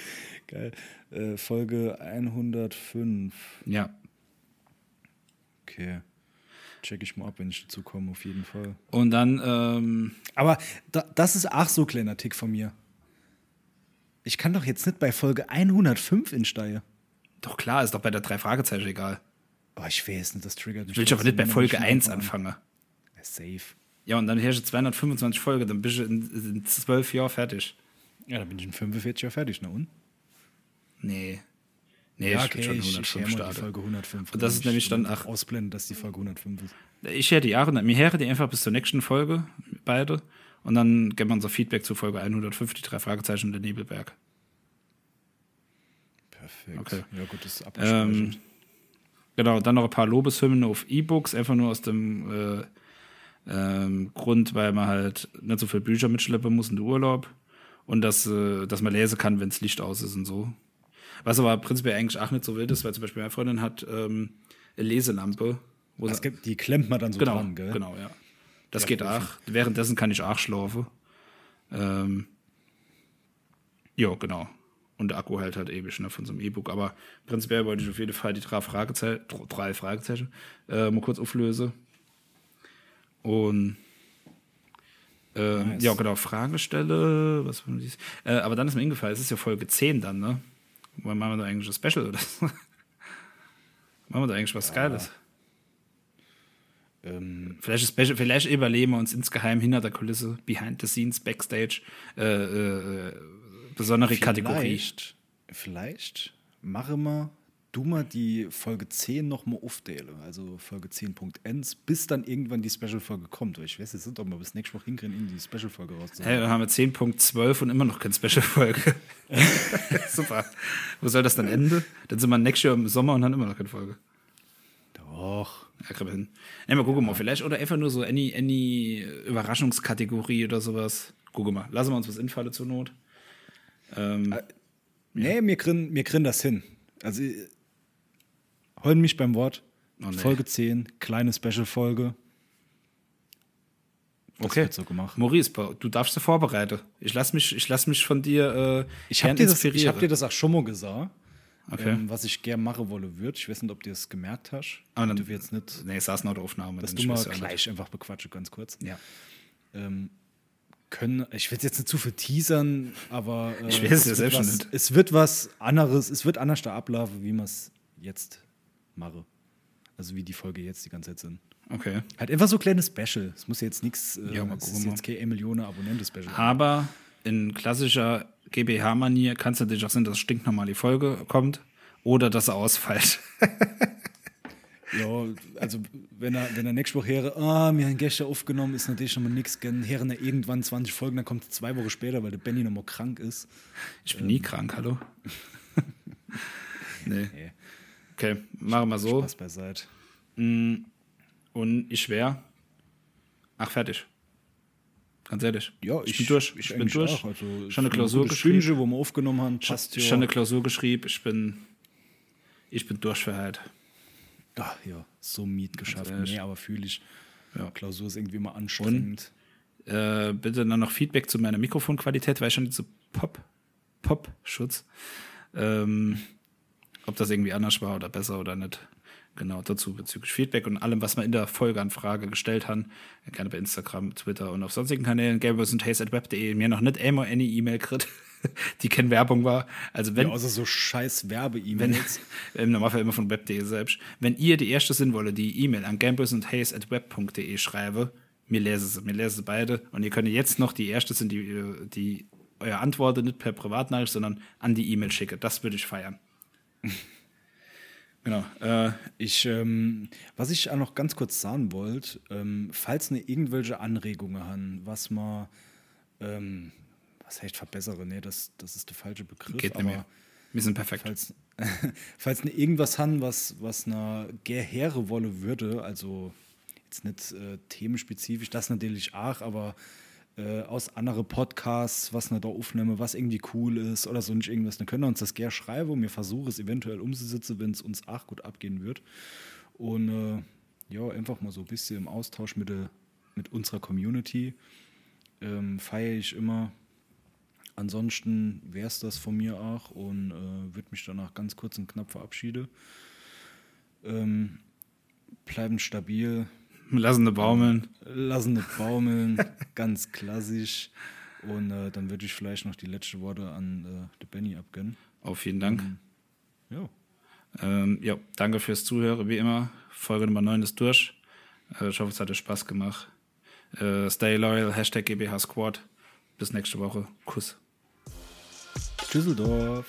Geil. Äh, Folge 105. Ja. Okay. Check ich mal ab, wenn ich dazu komme, auf jeden Fall. Und dann, ähm, Aber da, das ist auch so ein kleiner Tick von mir. Ich kann doch jetzt nicht bei Folge 105 insteigen. doch klar, ist doch bei der drei Fragezeichen egal. Oh, ich weiß nicht, das triggert mich. Will ich aber nicht bei Folge wenn ich 1 schon anfangen. anfange. Safe. Ja, und dann herrsche 225 Folgen, dann bist du in, in 12 Jahren fertig. Ja, dann bin ich in 45 Jahren fertig, na und? Nee. Nee, Ja, ich bin schon ich, ich 105 höre mal die. Folge 105. Und das ist Ich nämlich dann ach- Ausblenden, dass die Folge 105 ist. Ich hätte die Jahre, mir höre die einfach bis zur nächsten Folge, beide. Und dann geben wir unser Feedback zu Folge 105, die drei Fragezeichen und der Nebelberg. Perfekt. Okay. Ja, gut, das ist Ähm, genau, dann noch ein paar Lobeshymnen auf E-Books, einfach nur aus dem äh, ähm, Grund, weil man halt nicht so viele Bücher mitschleppen muss in den Urlaub und dass, äh, dass man lesen kann, wenn das Licht aus ist und so. Was aber prinzipiell eigentlich auch nicht so wild ist, weil zum Beispiel meine Freundin hat ähm, eine Leselampe. Wo es gibt, die klemmt man dann so genau, dran, gell? genau, ja. Das Ja, geht auch. Währenddessen kann ich auch schlafen. Ähm, ja, genau. Und der Akku hält halt ewig ne, von so einem E-Book. Aber prinzipiell wollte ich auf jeden Fall die drei Fragezeichen, drei Fragezeichen äh, mal kurz auflösen. Und ähm, Nice. ja, genau, Fragestelle. Was? Äh, aber dann ist mir eingefallen, es ist ja Folge 10 dann, ne? Wann machen wir da eigentlich ein Special oder so? machen wir da eigentlich was Geiles? Ähm, Vielleicht, ist Special, vielleicht überleben wir uns insgeheim hinter der Kulisse, behind the scenes, backstage, äh, äh, äh, besondere Kategorie. vielleicht, vielleicht mache mal du mal die Folge 10 nochmal aufdele. Also Folge 10.1, bis dann irgendwann die Special-Folge kommt. Weil ich weiß jetzt nicht, ob wir bis nächste Woche hinkriegen, irgendwie die Special-Folge Hey, rauszuholen. dann haben wir 10.12 und immer noch keine Special-Folge. Super. Wo soll das dann enden? Dann sind wir nächstes Jahr im Sommer und dann immer noch keine Folge. Doch. Ja, kriegen wir hin. Nee, mal gucken mal. Vielleicht oder einfach nur so any, any Überraschungskategorie oder sowas. Gucken mal. Lassen wir uns was infallen zur Not. Ähm, Nee, wir kriegen, wir kriegen das hin. Also, holen mich beim Wort. Oh, nee. Folge 10, kleine Special-Folge. Das okay. so. Maurice, du darfst dir vorbereiten. Ich lass mich, ich lass mich von dir äh, Ich habe dir, das- ich hab dir das auch schon mal gesagt, Okay. ähm, was ich gern machen wolle würde. Ich weiß nicht, ob du es gemerkt hast. Aber dann- du jetzt nicht, Nee, es saß noch der Aufnahme. dass du ich mal gleich einfach bequatsche, ganz kurz. Ja. Ähm, können, ich will jetzt nicht zu viel teasern, aber äh, Ich weiß es ja wird selbst was, nicht. es wird was anderes, es wird anders da ablaufen, wie man es jetzt mache. Also wie die Folge jetzt die ganze Zeit sind. Okay. Halt einfach so ein kleines Special. Es muss jetzt nichts, äh, Ja, mal es ist jetzt kein 1 Millionen Abonnenten-Special. Aber in klassischer GBH-Manier kann es natürlich auch sein, dass stinknormal die Folge kommt oder dass er ausfällt. Ja, also wenn er, wenn er nächste Woche höre, ah, wir haben gestern aufgenommen, ist natürlich schon mal nichts. Gern hören er irgendwann 20 Folgen, dann kommt er zwei Wochen später, weil der Benny noch mal krank ist. Ich bin nie krank, hallo? nee. Nee, Okay, machen wir so. Spaß beiseite. Und ich wäre. Ach, fertig. Ganz ehrlich. Ja, ich, bin durch. Ich, bin eigentlich durch. auch. Also, schon eine Klausur gute geschrieben. Stündchen, wo wir aufgenommen haben, passt Schon, ja. schon eine Klausur geschrieben. Ich bin. Ich bin durch für heute. Ah, ja, so Miet geschafft. Nee, aber fühle ich. Ja. Klausur ist irgendwie immer anstrengend. Äh, bitte dann noch Feedback zu meiner Mikrofonqualität, weil ich schon diese Pop, Pop-Schutz. Ähm, ob das irgendwie anders war oder besser oder nicht. Genau, dazu bezüglich Feedback und allem, was man in der Folge an Frage gestellt hat. Gerne bei Instagram, Twitter und auf sonstigen Kanälen. Gamers und at web.de. Mir noch nicht einmal eine E-Mail kriegt, die keine Werbung war. Also wenn. Ja, außer so scheiß Werbe-E-Mails. im Normalfall immer von web.de selbst. Wenn ihr die erste sind wolle, die E-Mail an gamblers und at web.de schreibe, mir lese sie, mir lese sie beide. Und ihr könnt jetzt noch die erste sind, die, die euer Antworten nicht per Privatnachricht, sondern an die E-Mail schicke. Das würde ich feiern. genau. Äh, Ich, ähm, was ich auch noch ganz kurz sagen wollte, ähm, falls ne irgendwelche Anregungen haben, was man, ähm, was heißt verbessere, nee, das, das ist der falsche Begriff, geht nicht mehr. Wir sind perfekt. falls, falls ne irgendwas haben, was, was einer Gerhere wolle würde, also jetzt nicht äh, themenspezifisch, das natürlich auch, aber äh, aus anderen Podcasts, was ne da aufnehme, was irgendwie cool ist oder so nicht irgendwas, dann können wir uns das gerne schreiben und wir versuchen es eventuell umzusetzen, wenn es uns auch gut abgehen wird. Und äh, ja, einfach mal so ein bisschen im Austausch mit, der, mit unserer Community ähm, feiere ich immer. Ansonsten wäre es das von mir auch und äh, würde mich danach ganz kurz und knapp verabschieden. Ähm, bleiben stabil, Lassen eine baumeln. lassen nicht baumeln, ganz klassisch. Und äh, dann würde ich vielleicht noch die letzten Worte an äh, den Benny abgeben. Auf vielen Dank. Ja. Ähm, ja, danke fürs Zuhören, wie immer. Folge Nummer 9 ist durch. Äh, ich hoffe, es hat euch Spaß gemacht. Äh, stay loyal, Hashtag GBH Squad. Bis nächste Woche. Kuss. Düsseldorf.